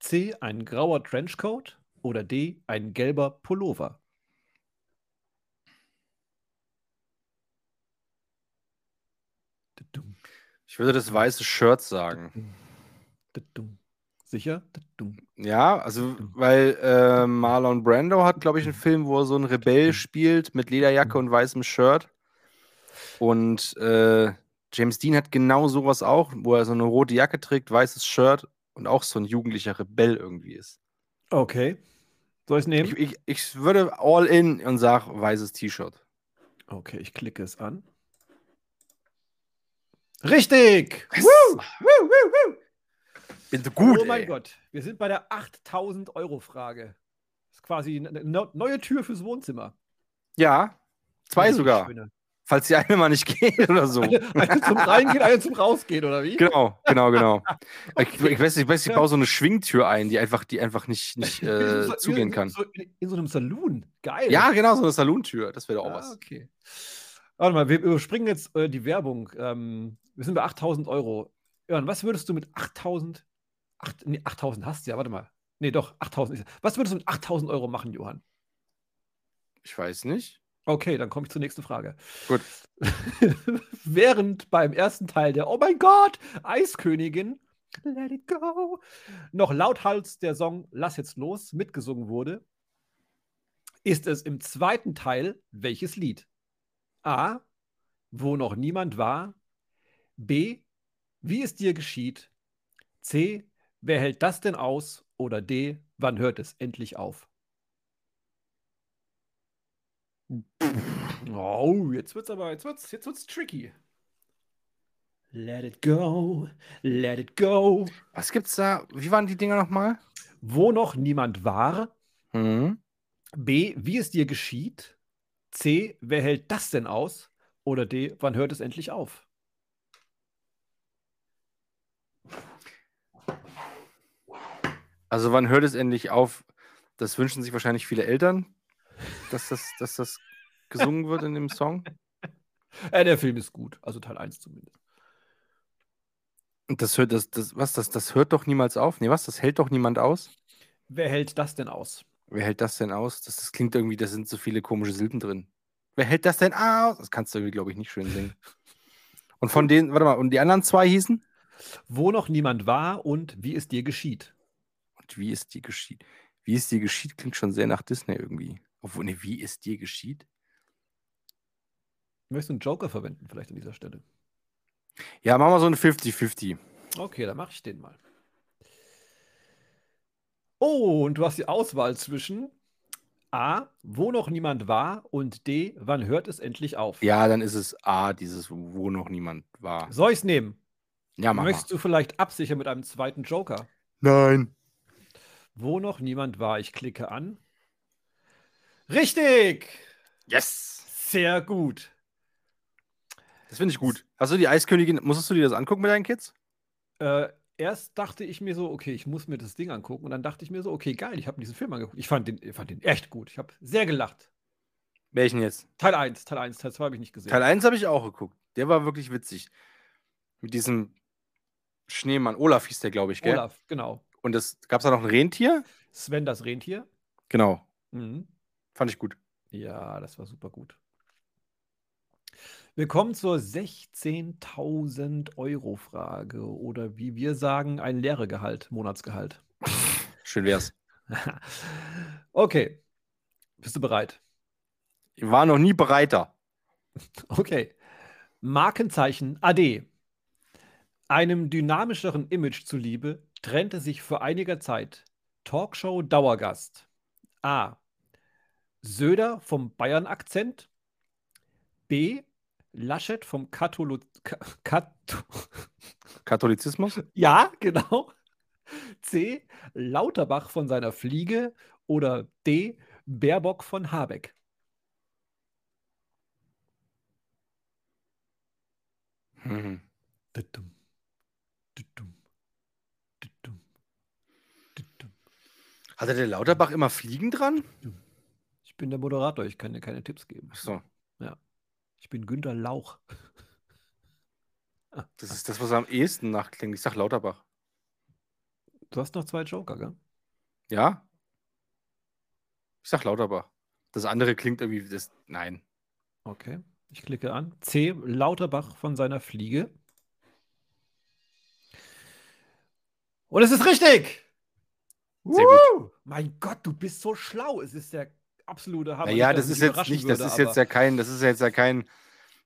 C. Ein grauer Trenchcoat. Oder D. Ein gelber Pullover. Ich würde das weiße Shirt sagen. Sicher? Ja, also, weil äh, Marlon Brando hat, glaube ich, einen Film, wo er so einen Rebell spielt mit Lederjacke und weißem Shirt. Und äh, James Dean hat genau sowas auch, wo er so eine rote Jacke trägt, weißes Shirt und auch so ein jugendlicher Rebell irgendwie ist. Okay. Soll ich es nehmen? Ich, ich, ich würde all in und sage weißes T-Shirt. okay, ich klicke es an. Richtig! Yes! Woo! Woo, woo! Bin so gut, oh mein ey. Gott, wir sind bei der 8000 Euro Frage. Das ist quasi eine ne- neue Tür fürs Wohnzimmer. Ja, zwei sogar. schöne. Falls die eine mal nicht geht oder so. Eine, eine zum Reingehen, eine zum Rausgehen, oder wie? Genau, genau, genau. Ich, Okay. ich weiß, nicht, ich, weiß, ich Ja. baue so eine Schwingtür ein, die einfach, die einfach nicht, nicht äh, so- zugehen kann. So, in, in so einem Saloon. Geil. Ja, genau, so eine Salontür. Das wäre doch auch Ah, was. okay. Warte mal, wir überspringen jetzt äh, die Werbung. Ähm, wir sind bei 8000 Euro. Jörn, was würdest du mit 8000? Acht, nee, 8000 hast du ja, warte mal. Nee, doch, 8000 ist. Was würdest du mit 8000 Euro machen, Johann? Ich weiß nicht. Okay, dann komme ich zur nächsten Frage. Gut. Während beim ersten Teil der Oh mein Gott, Eiskönigin, Let it go, noch lauthals der Song Lass jetzt los mitgesungen wurde, ist es im zweiten Teil welches Lied? A. Wo noch niemand war. B. Wie es dir geschieht. C. Wer hält das denn aus? Oder D. Wann hört es endlich auf? Oh, jetzt wird's aber, jetzt wird's, jetzt wird's tricky. Let it go, let it go. Was gibt's da? Wie waren die Dinger nochmal? Wo noch niemand war. Mhm. B. Wie es dir geschieht. C. Wer hält das denn aus? Oder D. Wann hört es endlich auf? Also wann hört es endlich auf? Das wünschen sich wahrscheinlich viele Eltern, dass das, dass das gesungen wird in dem Song. Äh, der Film ist gut, also Teil 1 zumindest. Und das hört, das, das, was, das, das hört doch niemals auf. Nee, was? Das hält doch niemand aus. Wer hält das denn aus? Wer hält das denn aus? Das, das klingt irgendwie, da sind so viele komische Silben drin. Wer hält das denn aus? Das kannst du irgendwie, glaube ich, nicht schön singen. Und von denen, warte mal, und die anderen zwei hießen? Wo noch niemand war und wie es dir geschieht. Und wie es dir geschieht? Wie es dir geschieht, klingt schon sehr nach Disney irgendwie. Obwohl, ne, wie es dir geschieht? Möchtest du einen Joker verwenden, vielleicht an dieser Stelle? Ja, machen wir so ein 50-50. Okay, dann mache ich den mal. Oh, und du hast die Auswahl zwischen A, wo noch niemand war und D, wann hört es endlich auf? Ja, dann ist es A, dieses, wo noch niemand war. Soll ich es nehmen? Ja, mach Möchtest mal. du vielleicht absichern mit einem zweiten Joker? Nein. Wo noch niemand war, ich klicke an. Richtig! Yes! Sehr gut. Das finde ich gut. Hast du die Eiskönigin, musstest du dir das angucken mit deinen Kids? Äh, erst dachte ich mir so, okay, ich muss mir das Ding angucken. Und dann dachte ich mir so, okay, geil, ich habe diesen Film angeguckt. Ich fand den, ich fand den echt gut. Ich habe sehr gelacht. Welchen jetzt? Teil 1, Teil 1, Teil 2 habe ich nicht gesehen. Teil 1 habe ich auch geguckt. Der war wirklich witzig. Mit diesem Schneemann. Olaf hieß der, glaube ich, gell? Olaf, genau. Und das gab es da noch ein Rentier? Sven das Rentier. Genau. Mhm. Fand ich gut. Ja, das war super gut. Wir kommen zur 16.000 Euro Frage oder wie wir sagen, ein Lehrergehalt, Monatsgehalt. Schön wär's. okay. Bist du bereit? Ich war noch nie bereiter. Okay. Markenzeichen AD. Einem dynamischeren Image zuliebe trennte sich vor einiger Zeit Talkshow-Dauergast A. Söder vom Bayern-Akzent. B. Laschet vom Katholo Ka Katho Katholizismus? ja, genau. C. Lauterbach von seiner Fliege. Oder D. Baerbock von Habeck. Dudum. Hatte der Lauterbach immer Fliegen dran? Ich bin der Moderator, ich kann dir keine Tipps geben. Ach so. Ich bin Günter Lauch. Das ist das, was am ehesten nachklingt. Ich sag Lauterbach. Du hast noch zwei Joker, gell? Ja? Ich sag Lauterbach. Das andere klingt irgendwie. Das, nein. Okay. Ich klicke an. C. Lauterbach von seiner Fliege. Und es ist richtig! Sehr Woo! Mein Gott, du bist so schlau. Es ist der absolute Hammer. Naja, Nicht, das ist jetzt nicht, das würde, ist jetzt ja kein, das ist jetzt ja kein,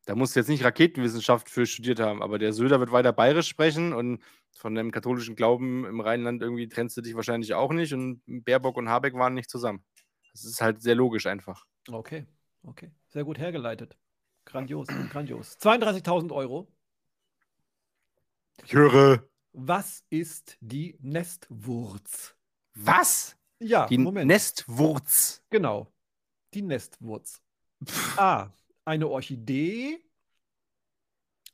da musst du jetzt nicht Raketenwissenschaft für studiert haben, aber der Söder wird weiter bayerisch sprechen und von dem katholischen Glauben im Rheinland irgendwie trennst du dich wahrscheinlich auch nicht und Baerbock und Habeck waren nicht zusammen. Das ist halt sehr logisch einfach. Okay, okay. Sehr gut hergeleitet. Grandios, grandios. 32.000 Euro. Ich höre. Was ist die Nestwurz? Was? Ja, Die Moment. Nestwurz. Genau. Die Nestwurz. A. Eine Orchidee.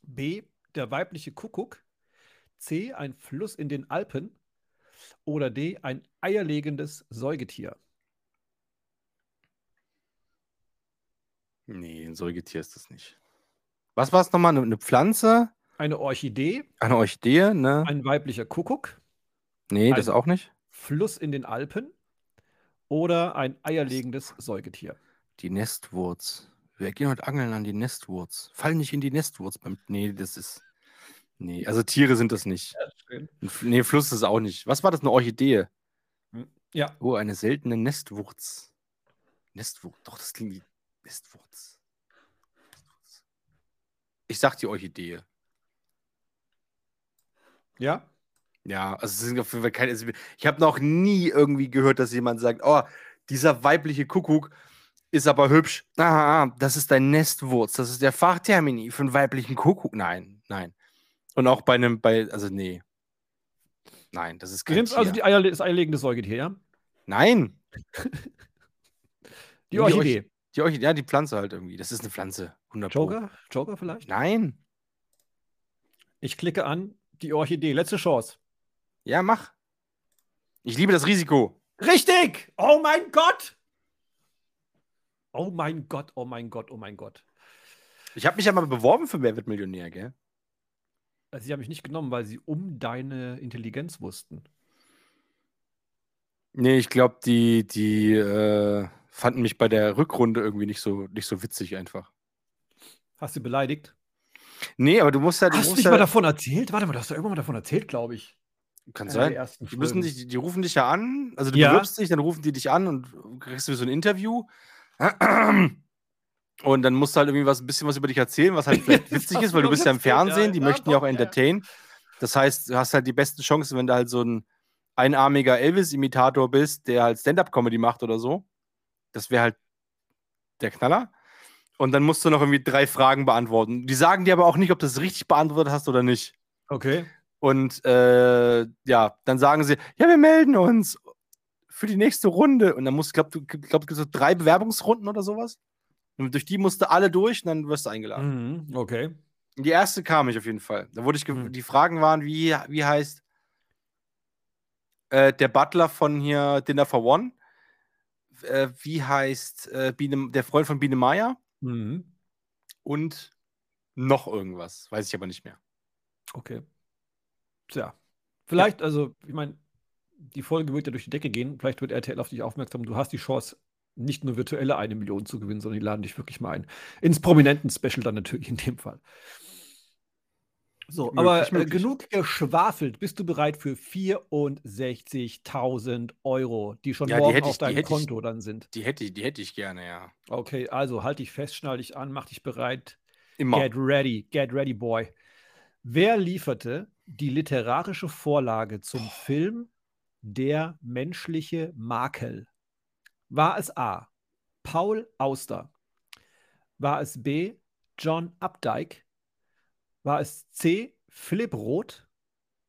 B. Der weibliche Kuckuck. C. Ein Fluss in den Alpen. Oder D. Ein eierlegendes Säugetier. Nee, ein Säugetier ist das nicht. Was war es nochmal? Eine, eine Pflanze? Eine Orchidee. Eine Orchidee? Ne? Ein weiblicher Kuckuck. nee, das auch nicht. Fluss in den Alpen. Oder ein eierlegendes Säugetier. Die Nestwurz. Wir gehen heute angeln an die Nestwurz. Fall nicht in die Nestwurz beim. Nee, das ist. Nee, also Tiere sind das nicht. Ein F- Nee, Fluss ist auch nicht. Was war das? Eine Orchidee? Ja, Oh, eine seltene Nestwurz. Nestwurz. Doch, das klingt wie Nestwurz. Nestwurz. Ich sag die Orchidee. ja. Ja, also es sind auf jeden Fall keine. Ich habe noch nie irgendwie gehört, dass jemand sagt, oh, dieser weibliche Kuckuck ist aber hübsch. Ah, das ist ein Nestwurz. Das ist der Fachtermini für einen weiblichen Kuckuck. Nein, nein. Und auch bei einem, bei, also nee. Nein, das ist Du kein nimmst Tier. also die Eier, das eierlegende Säugetier, ja? Nein, Die Orchidee. die Orchidee, ja, die Pflanze halt irgendwie. Das ist eine Pflanze. 100 Pro. Joker? Joker vielleicht? Nein. Ich klicke an die Orchidee. Letzte Chance. Ja, mach. Ich liebe das Risiko. Richtig! Oh mein Gott! Oh mein Gott, oh mein Gott, oh mein Gott. Ich habe mich ja mal beworben für Wer wird Millionär, gell? Also sie haben mich nicht genommen, weil sie um deine Intelligenz wussten. Nee, ich glaube, die, die äh, fanden mich bei der Rückrunde irgendwie nicht so, nicht so witzig einfach. Hast du beleidigt? Nee, aber du musst ja. Du Hast du nicht ja, mal davon erzählt? Warte mal, du hast doch irgendwann mal davon erzählt, glaube ich. Kann sein. Die, müssen dich, die, rufen dich ja an. Also du Ja. bewirbst dich, dann rufen die dich an und kriegst du so ein Interview. Und dann musst du halt irgendwie was, ein bisschen was über dich erzählen, was halt vielleicht witzig ist, weil du bist ja im Fernsehen, die möchten ja auch entertainen. Das heißt, du hast halt die besten Chancen, wenn du halt so ein einarmiger Elvis-Imitator bist, der halt Stand-Up-Comedy macht oder so. Das wäre halt der Knaller. Und dann musst du noch irgendwie drei Fragen beantworten. Die sagen dir aber auch nicht, ob du es richtig beantwortet hast oder nicht. Okay. Und äh, ja, dann sagen sie, ja, wir melden uns für die nächste Runde. Und dann musst du, glaub, du glaub, es so drei Bewerbungsrunden oder sowas. Und durch die musst du alle durch und dann wirst du eingeladen. Mhm. Okay. Die erste kam ich auf jeden Fall. Da wurde ich Mhm. die Fragen waren, wie, wie heißt äh, der Butler von hier Dinner for One? Äh, wie heißt äh, Biene, der Freund von Biene Meier? Mhm. Und noch irgendwas. Weiß ich aber nicht mehr. Okay. Tja. Vielleicht, also, ich meine, die Folge wird ja durch die Decke gehen. Vielleicht wird RTL auf dich aufmerksam. Du hast die Chance, nicht nur virtuelle eine Million zu gewinnen, sondern die laden dich wirklich mal ein. Ins Prominenten-Special dann natürlich in dem Fall. So, Möglich, aber äh, möglich. genug geschwafelt. Bist du bereit für 64.000 Euro, die schon Ja, die morgen hätte auf ich- die deinem hätte ich- Konto dann sind? Die hätte, ich- die hätte ich gerne, ja. Okay, also halt dich fest, schnall dich an, mach dich bereit. Immer. Get ready, get ready, boy. Wer lieferte die literarische Vorlage zum Film Der menschliche Makel? War es A. Paul Auster? War es B. John Updike? War es C. Philipp Roth?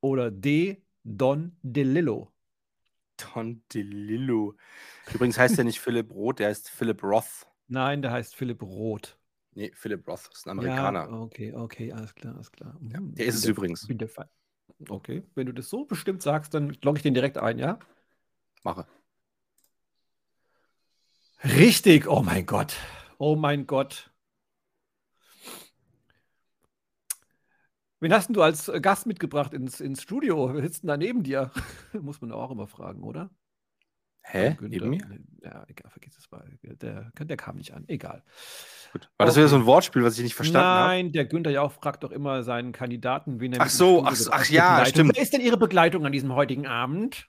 Oder D. Don DeLillo? Don DeLillo. Übrigens heißt er nicht Philipp Roth, der heißt Philipp Roth. Nein, der heißt Philipp Roth. Nee, Philipp Roth ist ein Amerikaner. Ja, okay, okay, alles klar, alles klar. Ja, Mhm, der ist es bin übrigens. bin der Fall. Okay, wenn du das so bestimmt sagst, dann logge ich den direkt ein, ja? Mache. Richtig, oh mein Gott. Oh mein Gott. Wen hast denn du als äh, Gast mitgebracht ins, ins Studio? Wer sitzt denn da neben dir? Muss man auch immer fragen, oder? Hä? Günther? Neben mir? Ja, egal, vergiss es mal. Der, der kam nicht an, egal. Gut. War das wieder Okay. so ein Wortspiel, was ich nicht verstanden habe? Nein, der Günther Jauch fragt doch immer seinen Kandidaten, wen er Ach so, ach ach ja, Begleitung. stimmt. Wer ist denn Ihre Begleitung an diesem heutigen Abend?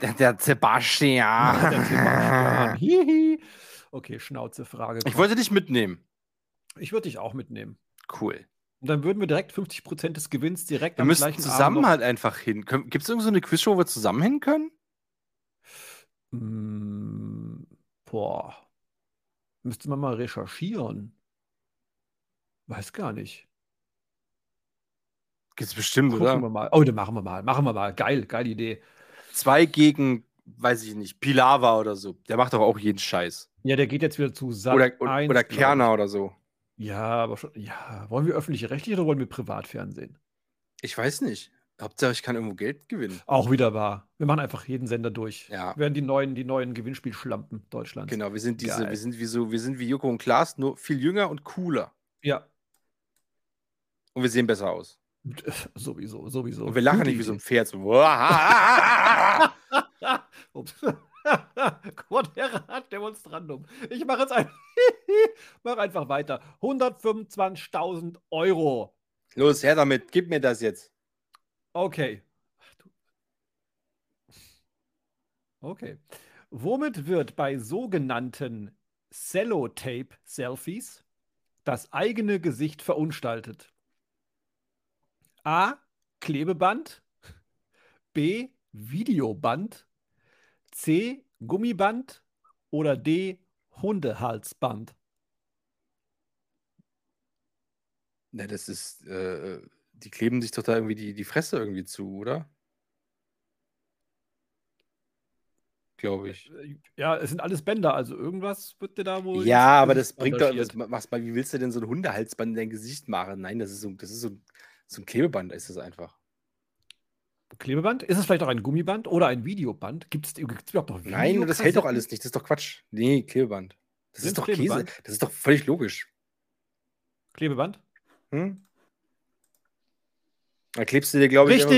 Der, der Sebastian. Der Sebastian. Hihi. Okay, Schnauze, Frage. Ich wollte dich mitnehmen. ich würde dich auch mitnehmen. Cool. Und dann würden wir direkt 50% des Gewinns direkt Wir am müssen gleichen zusammen Abend noch- halt einfach hin. Gibt es irgend so eine Quizshow, wo wir zusammen hin können? Mm, boah. Müsste man mal recherchieren. Weiß gar nicht. Gibt's bestimmt, Gucken oder? wir mal. Oh, dann machen wir mal. Machen wir mal. Geil, geile Idee. Zwei gegen, weiß ich nicht, Pilava oder so. Der macht doch auch jeden Scheiß. Ja, der geht jetzt wieder zu Sat Oder, oder, 1, oder. Kerner oder so. Ja, aber schon. Ja, wollen wir öffentlich-rechtlich oder wollen wir Privatfernsehen? Ich weiß nicht. Hauptsache, ich kann irgendwo Geld gewinnen. Auch wieder wahr. Wir machen einfach jeden Sender durch. Ja. Wir werden die neuen, die neuen Gewinnspielschlampen Deutschlands. Genau, wir sind diese, Geil. wir sind wie so, wir sind wie Joko und Klaas, nur viel jünger und cooler. Ja, Und wir sehen besser aus. sowieso, sowieso. Und wir lachen Gute nicht wie so ein. Pferd. So. Ups. Quadrat Demonstrandum. Ich mache jetzt ein mach einfach weiter. 125.000 Euro. Los, her damit, gib mir das jetzt. Okay. Okay. Womit wird bei sogenannten Cellotape-Selfies das eigene Gesicht verunstaltet? A. Klebeband. B. Videoband. C. Gummiband. Oder D. Hundehalsband. Na, das ist, äh, die kleben sich doch da irgendwie die, die Fresse irgendwie zu, oder? Glaube ich. Ja, es sind alles Bänder, also irgendwas wird dir da wohl. Ja, aber das bringt doch, was, mal, wie willst du denn so ein Hundehalsband in dein Gesicht machen? Nein, das ist so, das ist so, so ein Klebeband, ist das einfach. Klebeband? Ist es vielleicht auch ein Gummiband oder ein Videoband? Gibt es überhaupt noch Nein, das hält doch alles nicht, das ist doch Quatsch. Nee, Klebeband. Das Sind ist doch Klebeband? Käse, das ist doch völlig logisch. Klebeband? Hm? Da klebst du dir, glaube ich, so,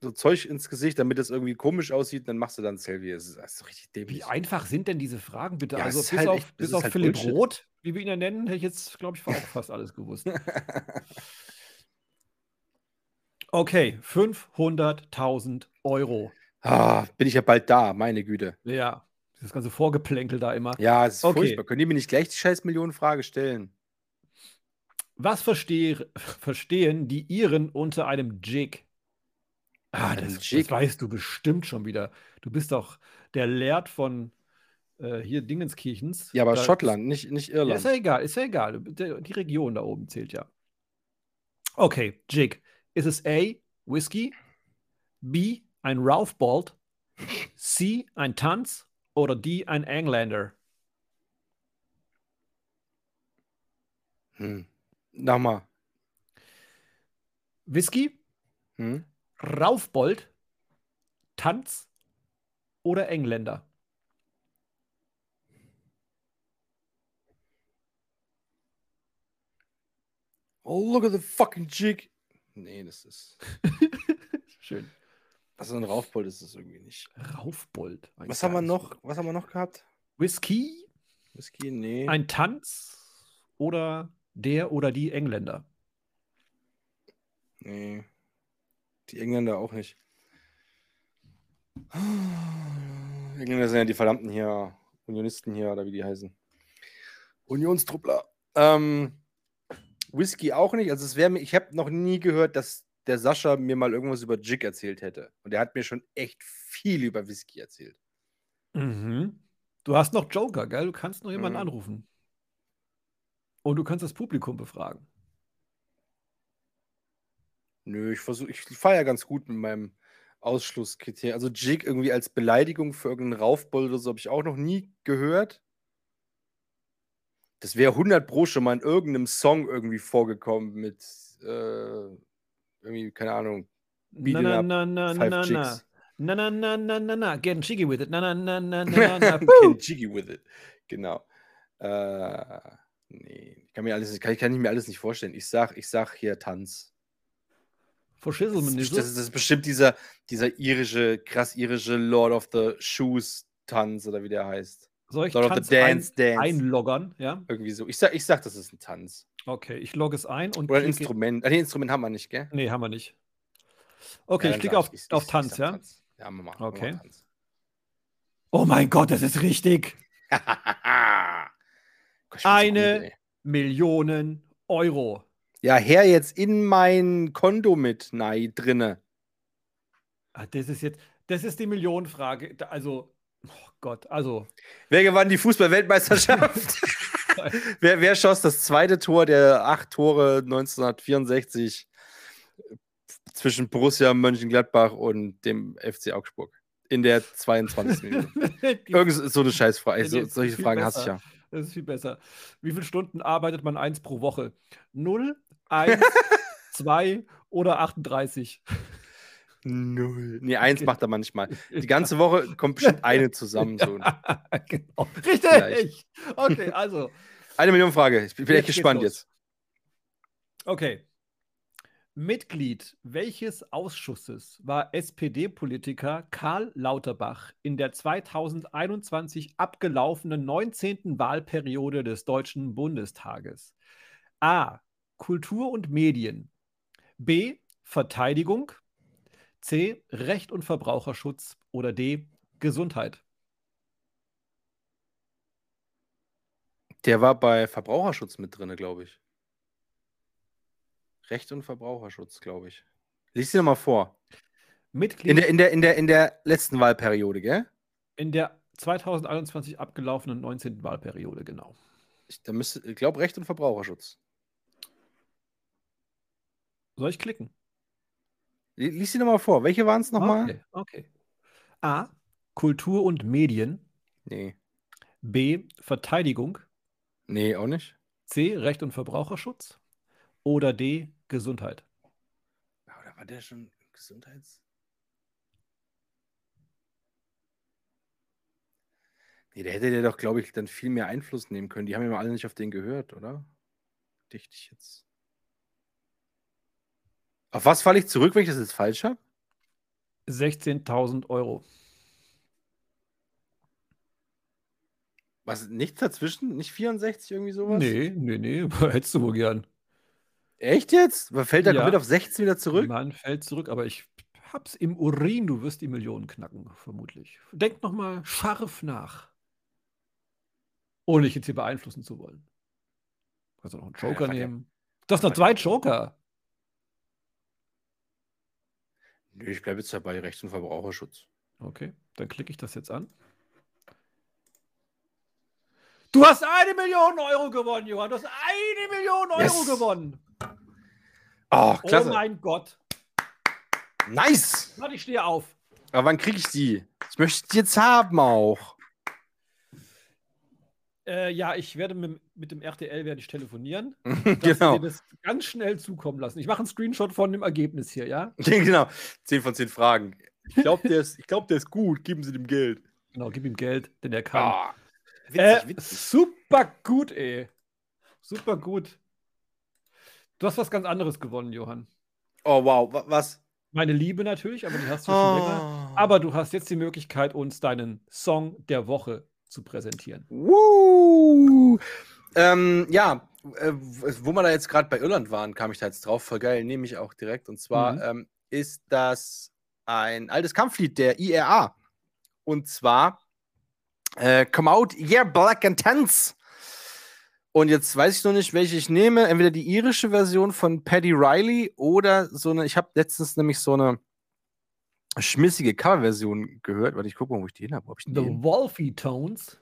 so Zeug ins Gesicht, damit es irgendwie komisch aussieht, dann machst du dann ein Selfie. Das ist, das ist richtig Wie dämlich. einfach sind denn diese Fragen bitte? Ja, also bis halt auf, echt- bis auf halt Philipp Bullshit. Roth, wie wir ihn ja nennen, hätte ich jetzt, glaube ich, auch fast alles gewusst. Okay, 500.000 Euro. ah, bin ich ja bald da, meine Güte. Ja, Das ganze Vorgeplänkel da immer. Ja, es ist Okay. furchtbar. Können die mir nicht gleich die scheiß Millionenfrage stellen? Was verstehe, verstehen die Iren unter einem Jig? Ah, das, das Jig? weißt du bestimmt schon wieder. Du bist doch der Lehrt von äh, hier Dingenskirchens. Ja, aber Da- Schottland, nicht, nicht Ja, Irland. ist ja egal, ist ja egal. Die Region da oben zählt ja. Okay, Jig. Ist es A, Whisky, B, ein Ralph Bolt, C, ein Tanz oder D, ein Engländer? Hm. Nochmal. Whisky, Hm? Raufbold, Tanz oder Engländer? Oh, look at the fucking jig. Nee, das ist. Schön. Also ein Raufbold ist das irgendwie nicht. Raufbold. Was haben wir noch? Was haben wir noch gehabt? Whisky, Whisky? Nee. ein Tanz oder der oder die Engländer? Nee. Die Engländer auch nicht. Engländer sind ja die verdammten hier, Unionisten hier, oder wie die heißen. Unionstruppler. Ähm, Whisky auch nicht. Also es wäre mir, ich habe noch nie gehört, dass der Sascha mir mal irgendwas über Jig erzählt hätte. Und er hat mir schon echt viel über Whisky erzählt. Mhm. Du hast noch Joker, gell? Du kannst noch jemanden Mhm. anrufen. Und du kannst das Publikum befragen. Nö, ich versuche, ich fahre ja ganz gut mit meinem Ausschlusskriterium. Also Jig irgendwie als Beleidigung für irgendeinen Raufbold oder so habe ich auch noch nie gehört. Das wäre 100 Pro schon mal in irgendeinem Song irgendwie vorgekommen mit äh, irgendwie, keine Ahnung, Na, Beating na, na, na, na, na. Chicks. Na, na, na, na, na, na. Getting jiggy with it. Na, na, na, na, na, na, na. Get Puh. jiggy with it. Genau. Äh, nee, ich kann mir alles, kann, kann ich mir alles nicht vorstellen. Ich sag, ich sag hier Tanz. For Das das ist das ist bestimmt dieser, dieser irische, krass irische Lord of the Shoes Tanz oder wie der heißt. Soll ich Lord of Tanz the Dance ein, Dance. einloggern? Ja? Irgendwie so. Ich sag, ich sag, das ist ein Tanz. Okay, ich logge es ein und Oder ein. Instrument. Ah, nee, Instrument haben wir nicht, gell? Nee, haben wir nicht. Okay, Ja, ich klicke auf, ich- ich- auf ich Tanz, sag ja? Tanz. Ja, machen wir mal. Okay. Machen wir Tanz. Oh mein Gott, das ist richtig. So Eine- gut, ey. Millionen Euro. ja, her jetzt in mein Konto mit Nei drinne. Ah, Das ist jetzt, das ist die Millionenfrage. Also, oh Gott, also, Wer gewann die Fußball-Weltmeisterschaft? wer, wer schoss das zweite Tor der acht Tore 1964 zwischen Borussia Mönchengladbach und dem FC Augsburg? In der 22. Minute. Irgend so eine Scheißfrage. So, ist solche Fragen hasse ich ja. Das ist viel besser. Wie viele Stunden arbeitet man eins pro Woche? Null, eins, zwei oder 38? Null. Nee, eins macht er manchmal. Die ganze Woche kommt bestimmt eine zusammen. So. genau. Richtig. Vielleicht. Okay, also, Eine Million Frage. Ich bin Jetzt echt gespannt jetzt. okay. Mitglied welches Ausschusses war SPD-Politiker Karl Lauterbach in der 2021 abgelaufenen 19. Wahlperiode des Deutschen Bundestages? A. Kultur und Medien. B. Verteidigung. C. Recht und Verbraucherschutz. Oder D. Gesundheit. Der war bei Verbraucherschutz mit drin, glaube ich. Recht und Verbraucherschutz, glaube ich. Lies dir nochmal vor. Mitglied In der, in, der, in, der, in der letzten Wahlperiode, gell? in der 2021 abgelaufenen 19. Wahlperiode, genau. Ich, da müsste, ich glaube, Recht und Verbraucherschutz. Soll ich klicken? Li- Lies sie nochmal vor. Welche waren es nochmal? Okay, okay. A. Kultur und Medien. Nee. B. Verteidigung. Nee, auch nicht. C. Recht und Verbraucherschutz. Oder D. Gesundheit. Oder war der schon Gesundheits? Nee, der hätte der doch, glaube ich, dann viel mehr Einfluss nehmen können. Die haben ja mal alle nicht auf den gehört, oder? Dichte ich jetzt. Auf was falle ich zurück, wenn ich das jetzt falsch habe? 16.000 Euro. Was, nichts dazwischen? Nicht 64 irgendwie sowas? Nee, nee, nee. Hättest du wohl gern. Echt jetzt? Aber Fällt der Ja. komplett auf 16 wieder zurück? Man fällt zurück, aber ich hab's im Urin. Du wirst die Millionen knacken, vermutlich. Denk nochmal scharf nach. Ohne dich jetzt hier beeinflussen zu wollen. Kannst du noch einen Ja, Joker ja. nehmen? Du hast noch zwei Joker. Nö, ich bleibe jetzt dabei Rechts- und Verbraucherschutz. Okay, dann klicke ich das jetzt an. Du hast eine Million Euro gewonnen, Johann. Du hast eine Million Euro Yes. gewonnen. Oh, klasse. Oh mein Gott. nice! Warte, ich stehe auf. Aber wann kriege ich die? Ich möchte die jetzt haben auch. Äh, ja, ich werde mit, mit dem RTL werde ich telefonieren. dass genau. sie dir das ganz schnell zukommen lassen. Ich mache einen Screenshot von dem Ergebnis hier, ja? genau. 10 von 10 Fragen. Ich glaube, der, ist- ich glaub, der ist gut. Geben Sie dem Geld. Genau, gib ihm Geld, denn er kann. Ah, witzig, äh, witzig. super gut, ey. Super gut. Du hast was ganz anderes gewonnen, Johann. Oh, wow. wa- Was? Meine Liebe natürlich, aber die hast du schon länger. Ah. Aber du hast jetzt die Möglichkeit, uns deinen Song der Woche zu präsentieren. Woo! Ähm, ja, äh, wo wir da jetzt gerade bei Irland waren, kam ich da jetzt drauf. Voll geil, nehme ich auch direkt. Und zwar Mhm. ähm, ist das ein altes Kampflied der IRA. Und zwar äh, Come Out, Yeah, Black and Tense. Und jetzt weiß ich noch nicht, welche ich nehme. Entweder die irische Version von Paddy Riley oder so eine. Ich habe letztens nämlich so eine schmissige Coverversion gehört. Warte, ich gucke mal, wo ich die hin habe. Die The hin- Wolfie Tones.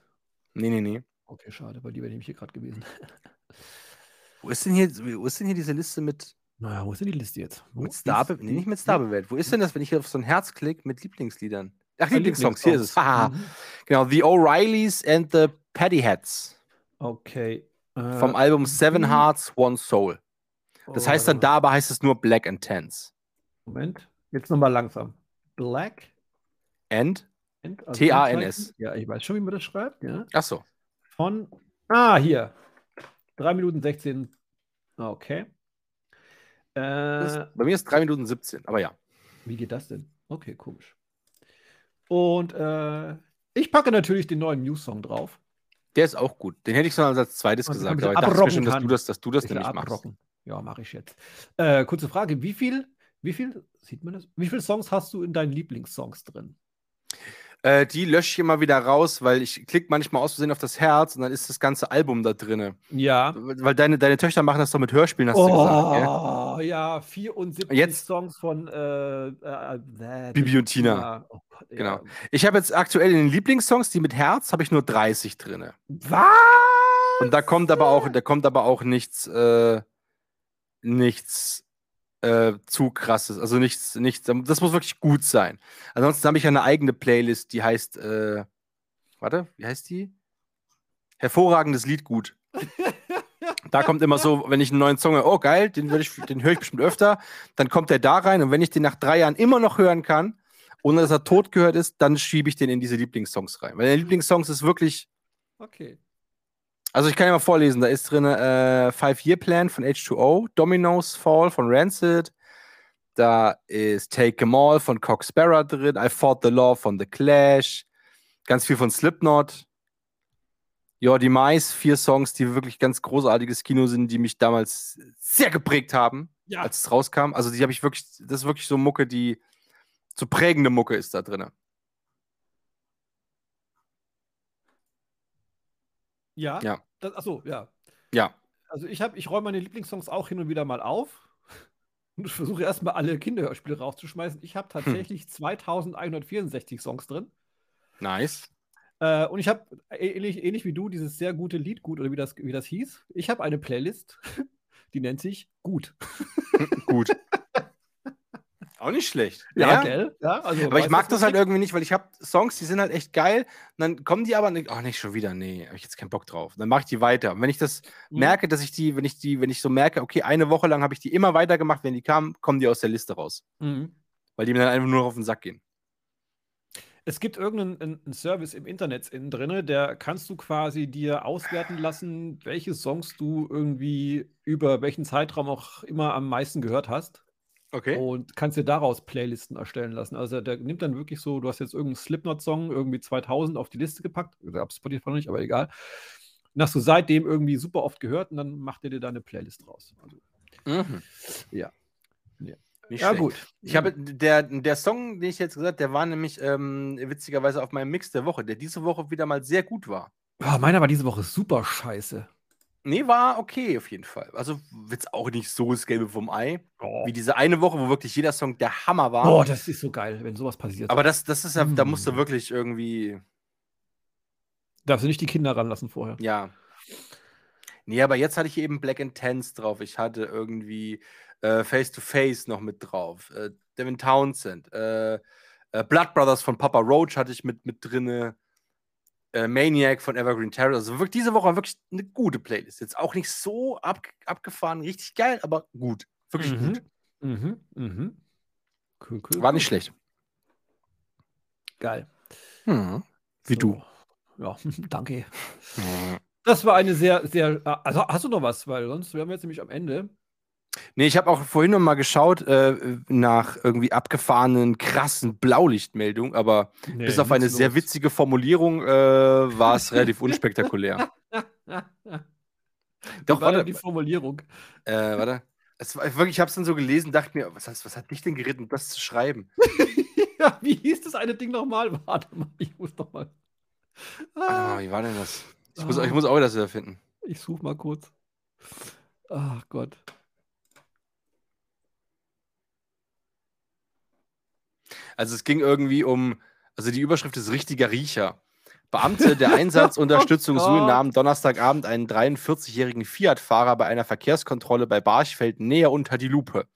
Nee, nee, nee. Okay, schade, bei dir wäre nämlich hier gerade gewesen. Wo ist denn hier, wo ist denn hier diese Liste mit, Naja, wo ist denn die Liste jetzt? Wo mit Star, nee, die- nicht mit Star bewählt. Wo ist denn das, wenn ich hier auf so ein Herz klicke mit Lieblingsliedern? Ach, Ah, Lieblingssongs, hier ist es. Haha. Mhm. Genau, The O'Reillys and the Paddyheads Okay. Äh, vom Album Seven mhm. Hearts, One Soul. Das oh, heißt dann da, aber heißt es nur Black and Tense. Moment. Jetzt nochmal langsam. Black. And? and- also T-A-N-S. Zeichen. Ja, ich weiß schon, wie man das schreibt. Ja. Ach so. Von. Ah, hier. 3 Minuten 16. Okay. Äh, bei mir ist 3 Minuten 17, aber ja. wie geht das denn? Okay, komisch. Und äh, ich packe natürlich den neuen News-Song drauf. Der ist auch gut. Den hätte ich so als zweites Was gesagt, aber ich dachte schon, dass du das, dass du das nämlich machst. abrocken. Ja, mache ich jetzt. Äh, kurze Frage: Wie viel, wie viel, sieht man das? Wie viele Songs hast du in deinen Lieblingssongs drin? Äh, die lösche ich immer wieder raus, weil ich klicke manchmal aus Versehen auf das Herz und dann ist das ganze Album da drinne. Ja. Weil deine, deine Töchter machen das doch mit Hörspielen, hast du gesagt. Oh, ja, 74 Jetzt- Songs von äh, äh, äh, Bibi und Tina. Oh Gott, ja. Genau. Ich habe jetzt aktuell in den Lieblingssongs, die mit Herz, habe ich nur 30 drinne. Was? Und da kommt aber auch, da kommt aber auch nichts, äh, nichts äh, zu krasses. Also nichts, nichts, das muss wirklich gut sein. Ansonsten habe ich eine eigene Playlist, die heißt, äh, warte, wie heißt die? Hervorragendes Lied gut. Da kommt immer so, wenn ich einen neuen Song höre, oh geil, den, ich, den höre ich bestimmt öfter, dann kommt der da rein und wenn ich den nach drei Jahren immer noch hören kann, ohne dass er tot gehört ist, dann schiebe ich den in diese Lieblingssongs rein. Weil der Lieblingssongs ist wirklich, Okay. Also ich kann ja mal vorlesen, da ist drin äh, Five-Year-Plan von H2O, Domino's Fall von Rancid, da ist Take 'em All von Cox Sparrow drin, I Fought the Law von The Clash, ganz viel von Slipknot. Your Demise, vier Songs, die wirklich ganz großartiges Kino sind, die mich damals sehr geprägt haben, Ja. als es rauskam. Also die habe ich wirklich, das ist wirklich so Mucke, die so prägende Mucke ist da drin. Ja. Ja. Das, achso, ja. Ja. Also ich habe, ich räume meine Lieblingssongs auch hin und wieder mal auf. Und ich versuche erstmal alle Kinderhörspiele rauszuschmeißen. Ich habe Hm. tatsächlich 2164 Songs drin. Nice. Äh, und ich habe ähnlich, ähnlich wie du dieses sehr gute Lied gut oder wie das, wie das hieß. Ich habe eine Playlist, die nennt sich Gut. Gut. Auch nicht schlecht. gell? Ja, also Aber ich mag das halt irgendwie nicht, weil ich habe Songs, die sind halt echt geil. Und dann kommen die aber nicht, ach nicht schon wieder, nee, habe ich jetzt keinen Bock drauf. Dann mache ich die weiter. Und wenn ich das Mhm. merke, dass ich die, wenn ich die, wenn ich so merke, okay, eine Woche lang habe ich die immer weitergemacht, wenn die kamen, kommen die aus der Liste raus. Mhm. Weil die mir dann einfach nur noch auf den Sack gehen. Es gibt irgendeinen einen- einen Service im Internet innen drinne, der kannst du quasi dir auswerten lassen, welche Songs du irgendwie über welchen Zeitraum auch immer am meisten gehört hast. Okay. Und kannst dir daraus Playlisten erstellen lassen. Also der nimmt dann wirklich so, du hast jetzt irgendeinen Slipknot-Song irgendwie 2000 auf die Liste gepackt. Ich habe Spotify noch nicht, aber egal. Und hast du seitdem irgendwie super oft gehört und dann macht er dir da eine Playlist raus. Also, Mhm. Ja. Ja. Nicht ja, schlecht. gut. Ich habe der, der Song, den ich jetzt gesagt, der war nämlich ähm, witzigerweise auf meinem Mix der Woche, der diese Woche wieder mal sehr gut war. Ah, meiner war diese Woche super scheiße. Nee, war okay auf jeden Fall. Also jetzt auch nicht so das Gelbe vom Ei. Oh. Wie diese eine Woche, wo wirklich jeder Song der Hammer war. oh, das ist so geil, wenn sowas passiert. Aber das, das ist ja, da musst du Mm. wirklich irgendwie, Darfst du nicht die Kinder ranlassen vorher. ja. Nee, aber jetzt hatte ich eben Black Intense drauf. Ich hatte irgendwie äh, Face to Face noch mit drauf. Äh, Devin Townsend. Äh, äh, Blood Brothers von Papa Roach hatte ich mit, mit drinne. Äh, Maniac von Evergreen Terror. Also wirklich diese Woche war wirklich eine gute Playlist. Jetzt auch nicht so ab, abgefahren, richtig geil, aber gut. Wirklich Mhm. gut. Mhm. Mhm. Cool, cool, War cool. nicht schlecht. Geil. Hm. Wie du. Ja, danke. Das war eine sehr, sehr. Also hast du noch was? Weil sonst wären wir jetzt nämlich am Ende. Nee, ich habe auch vorhin noch mal geschaut äh, nach irgendwie abgefahrenen, krassen Blaulichtmeldungen, aber Nee, bis auf eine nichts sehr los. witzige Formulierung äh, war es relativ unspektakulär. Doch, war warte, die Formulierung. äh, warte. Es war, wirklich, ich habe es dann so gelesen, dachte mir, was, heißt, was hat dich denn geritten, das zu schreiben? ja, wie hieß das eine Ding nochmal? Warte mal, ich muss noch mal. Ah, mal, wie war denn das? Ich muss, Ah. ich muss auch das wieder finden. ich suche mal kurz. Ach Gott. Also es ging irgendwie um, also die Überschrift ist richtiger Riecher. Beamte der Einsatzunterstützung Oh Suhl nahmen Donnerstagabend einen 43-jährigen Fiat-Fahrer bei einer Verkehrskontrolle bei Barchfeld näher unter die Lupe.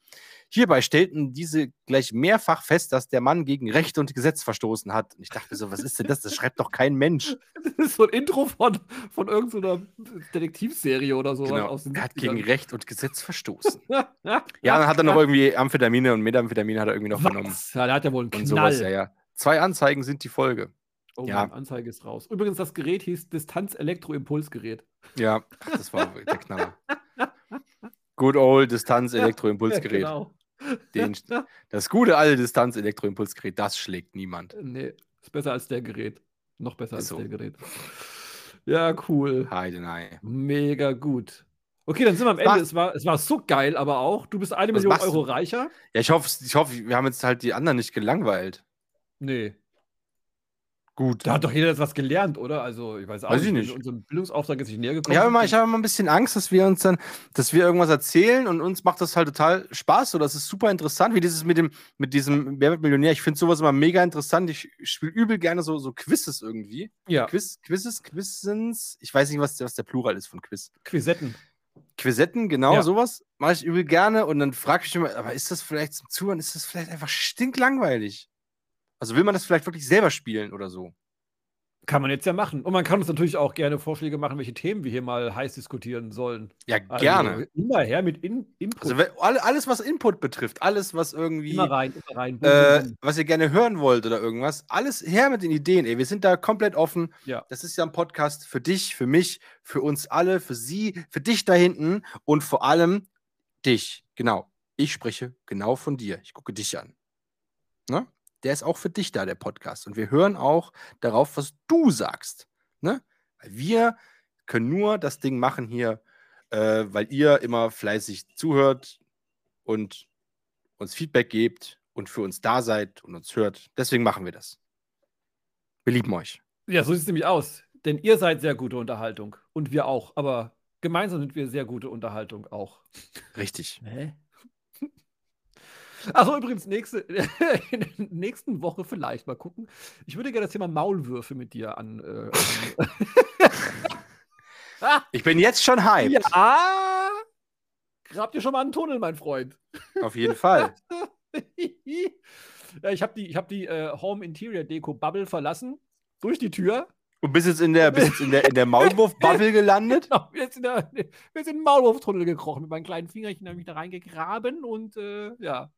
Hierbei stellten diese gleich mehrfach fest, dass der Mann gegen Recht und Gesetz verstoßen hat. Und ich dachte so, was ist denn das? Das schreibt doch kein Mensch. Das ist so ein Intro von, von irgendeiner Detektivserie oder so. Genau. Aus Er hat 70ern. gegen Recht und Gesetz verstoßen. ja, dann hat er noch irgendwie Amphetamine und Methamphetamine hat er irgendwie noch genommen. Was? Ja, der hat ja wohl einen Und Knall. sowas, ja, ja. Zwei Anzeigen sind die Folge. Oh, Ja. Anzeige ist raus. Übrigens, das Gerät hieß Distanz-Elektroimpulsgerät. Ja, ach, das war der Knaller. Good old Distanz-Elektroimpulsgerät. Genau. Den, das gute alte Distanz-Elektroimpulsgerät, das schlägt niemand. Nee, ist besser als der Gerät. Noch besser als Ist so. der Gerät. Ja, cool. Heidenei. Mega gut. Okay, dann sind wir am Was? Ende. Es war, es war so geil, aber auch. Du bist eine Was Million du? Euro reicher. Ja, ich hoffe, ich hoffe, wir haben jetzt halt die anderen nicht gelangweilt. Nee. Gut. Da hat doch jeder jetzt was gelernt, oder? Also, ich weiß auch Weiß ich nicht. nicht. Unserem Bildungsauftrag ist nicht näher gekommen. Ich habe immer, ich habe immer ein bisschen Angst, dass wir uns dann, dass wir irgendwas erzählen und uns macht das halt total Spaß. So, das ist super interessant, wie dieses mit dem, mit diesem Wer wird Millionär. Ich finde sowas immer mega interessant. Ich spiele übel gerne so, so Quizzes irgendwie. ja, Quiz, Quizzes, Quizens. Ich weiß nicht, was, der- was der Plural ist von Quiz. Quizetten. Quizetten, genau, Ja. sowas mache ich übel gerne und dann frage ich mich immer, aber ist das vielleicht zum Zuhören, ist das vielleicht einfach stinklangweilig? Also will man das vielleicht wirklich selber spielen oder so? Kann man jetzt ja machen. Und man kann uns natürlich auch gerne Vorschläge machen, welche Themen wir hier mal heiß diskutieren sollen. Ja, Also, gerne. Immer her mit In Input. Also alles, was Input betrifft, alles, was irgendwie, immer rein, immer rein. Äh, was ihr gerne hören wollt oder irgendwas, alles her mit den Ideen, ey. Wir sind da komplett offen. Ja. Das ist ja ein Podcast für dich, für mich, für uns alle, für sie, für dich da hinten und vor allem dich. Genau. Ich spreche genau von dir. Ich gucke dich an. Ne? Der ist auch für dich da, der Podcast. Und wir hören auch darauf, was du sagst. Ne? Weil wir können nur das Ding machen hier, äh, weil ihr immer fleißig zuhört und uns Feedback gebt und für uns da seid und uns hört. Deswegen machen wir das. Wir lieben euch. Ja, so sieht es nämlich aus. Denn ihr seid sehr gute Unterhaltung. Und wir auch. Aber gemeinsam sind wir sehr gute Unterhaltung auch. Richtig. Hä? Achso, übrigens, nächste, in der nächsten Woche vielleicht mal gucken. Ich würde gerne das Thema Maulwürfe mit dir an. Äh, Ich bin jetzt schon hyped. ja! Grabt ihr schon mal einen Tunnel, mein Freund? Auf jeden Fall. ja, ich habe die, ich hab die äh, Home Interior Deko Bubble verlassen. Durch die Tür. Und bist jetzt in der, bist jetzt in der, in der Maulwurf-Bubble gelandet? Genau, wir sind in, den Maulwurftunnel gekrochen. Mit meinen kleinen Fingerchen habe ich mich da reingegraben und äh, ja.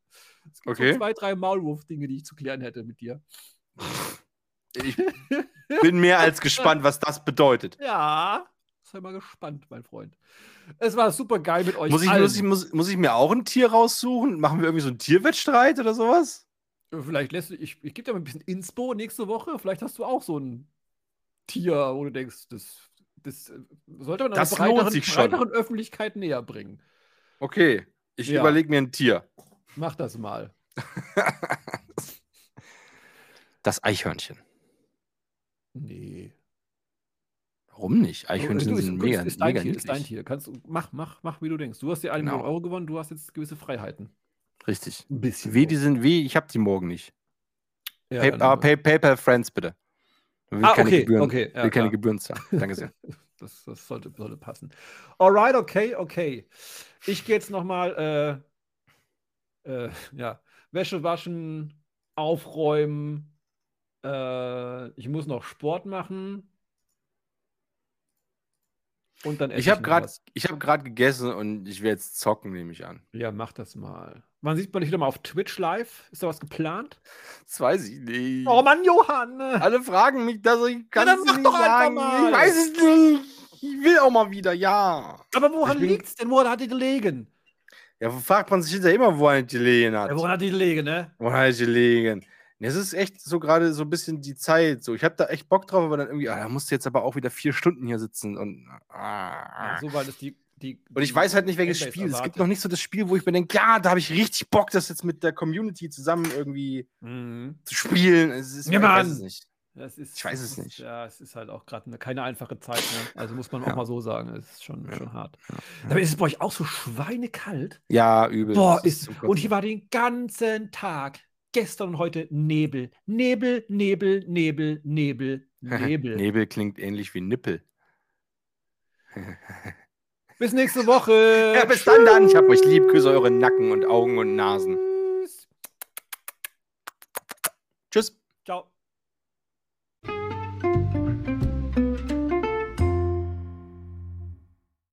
Es gibt Okay. so zwei, drei Maulwurf-Dinge, die ich zu klären hätte mit dir. Ich bin mehr als gespannt, was das bedeutet. Ja, sei mal gespannt, mein Freund. Es war super geil mit euch. Muss ich, muss, ich, muss, muss ich mir auch ein Tier raussuchen? Machen wir irgendwie so einen Tierwettstreit oder sowas? Vielleicht lässt du, ich, ich gebe dir mal ein bisschen Inspo nächste Woche. Vielleicht hast du auch so ein Tier, wo du denkst, das, das äh, sollte man einer Das lohnt breiteren, breiteren Öffentlichkeit näher bringen. Okay, ich Ja. überlege mir ein Tier. Mach das mal. Das Eichhörnchen. Nee. Warum nicht? Eichhörnchen ist, sind ist, mega, ist dein mega Tier, ist dein. Tier. Kannst, du- mach, mach, mach, wie du denkst. Du hast dir eine Genau. Million Euro gewonnen, du hast jetzt gewisse Freiheiten. Richtig. Ein bisschen. Wie die sind, wie, ich habe die morgen nicht. Ja, dann- aber Pay, PayPal Friends bitte. Will Ah, keine okay, Gebühren, okay, ja, will keine. Gebühren zahlen. Danke sehr. Das, das sollte, sollte passen. Alright, okay, okay. Ich gehe jetzt nochmal, äh, äh, ja, Wäsche waschen, aufräumen. Äh, ich muss noch Sport machen. Und dann Ich habe gerade hab gegessen und ich werde jetzt zocken, nehme ich an. Ja, mach das mal. Wann sieht man dich wieder mal auf Twitch live? Ist da was geplant? Das weiß ich nicht. Oh Mann, Johann! Alle fragen mich, dass ich kann dann es mach doch einfach sagen. mal. Ich weiß es nicht. Ich will auch mal wieder, ja. Aber woran bin- liegt's denn? Woran hat die gelegen? Ja, fragt man sich hinterher immer, wo er gelegen hat. Ja, woran hat die gelegen, ne? Wo hat er gelegen? Es ist echt so gerade so ein bisschen die Zeit. So, ich habe da echt Bock drauf, aber dann irgendwie, ah, da musst du jetzt aber auch wieder vier Stunden hier sitzen und. Ah, Ja, so, weil es die, die. Und ich weiß halt nicht, welches Spiel. Es gibt erwartet. noch nicht so das Spiel, wo ich mir denke, ja, da habe ich richtig Bock, das jetzt mit der Community zusammen irgendwie Mhm. zu spielen. Es ist, Ja, ich weiß es nicht. Das ist, Ich weiß es ist, nicht. Ja, es ist halt auch gerade keine einfache Zeit. Ne? Also muss man auch Ja. mal so sagen. Es ist schon, Ja. schon hart. Ja. Aber ist es bei euch auch so schweinekalt? Ja, übel. Boah, ist. Und hier war den ganzen Tag, gestern und heute Nebel. Nebel, Nebel, Nebel, Nebel, Nebel. Nebel klingt ähnlich wie Nippel. Bis nächste Woche. Ja, bis dann dann. Ich hab euch lieb. Küsse eure Nacken und Augen und Nasen. Tschüss. Tschüss. Ciao.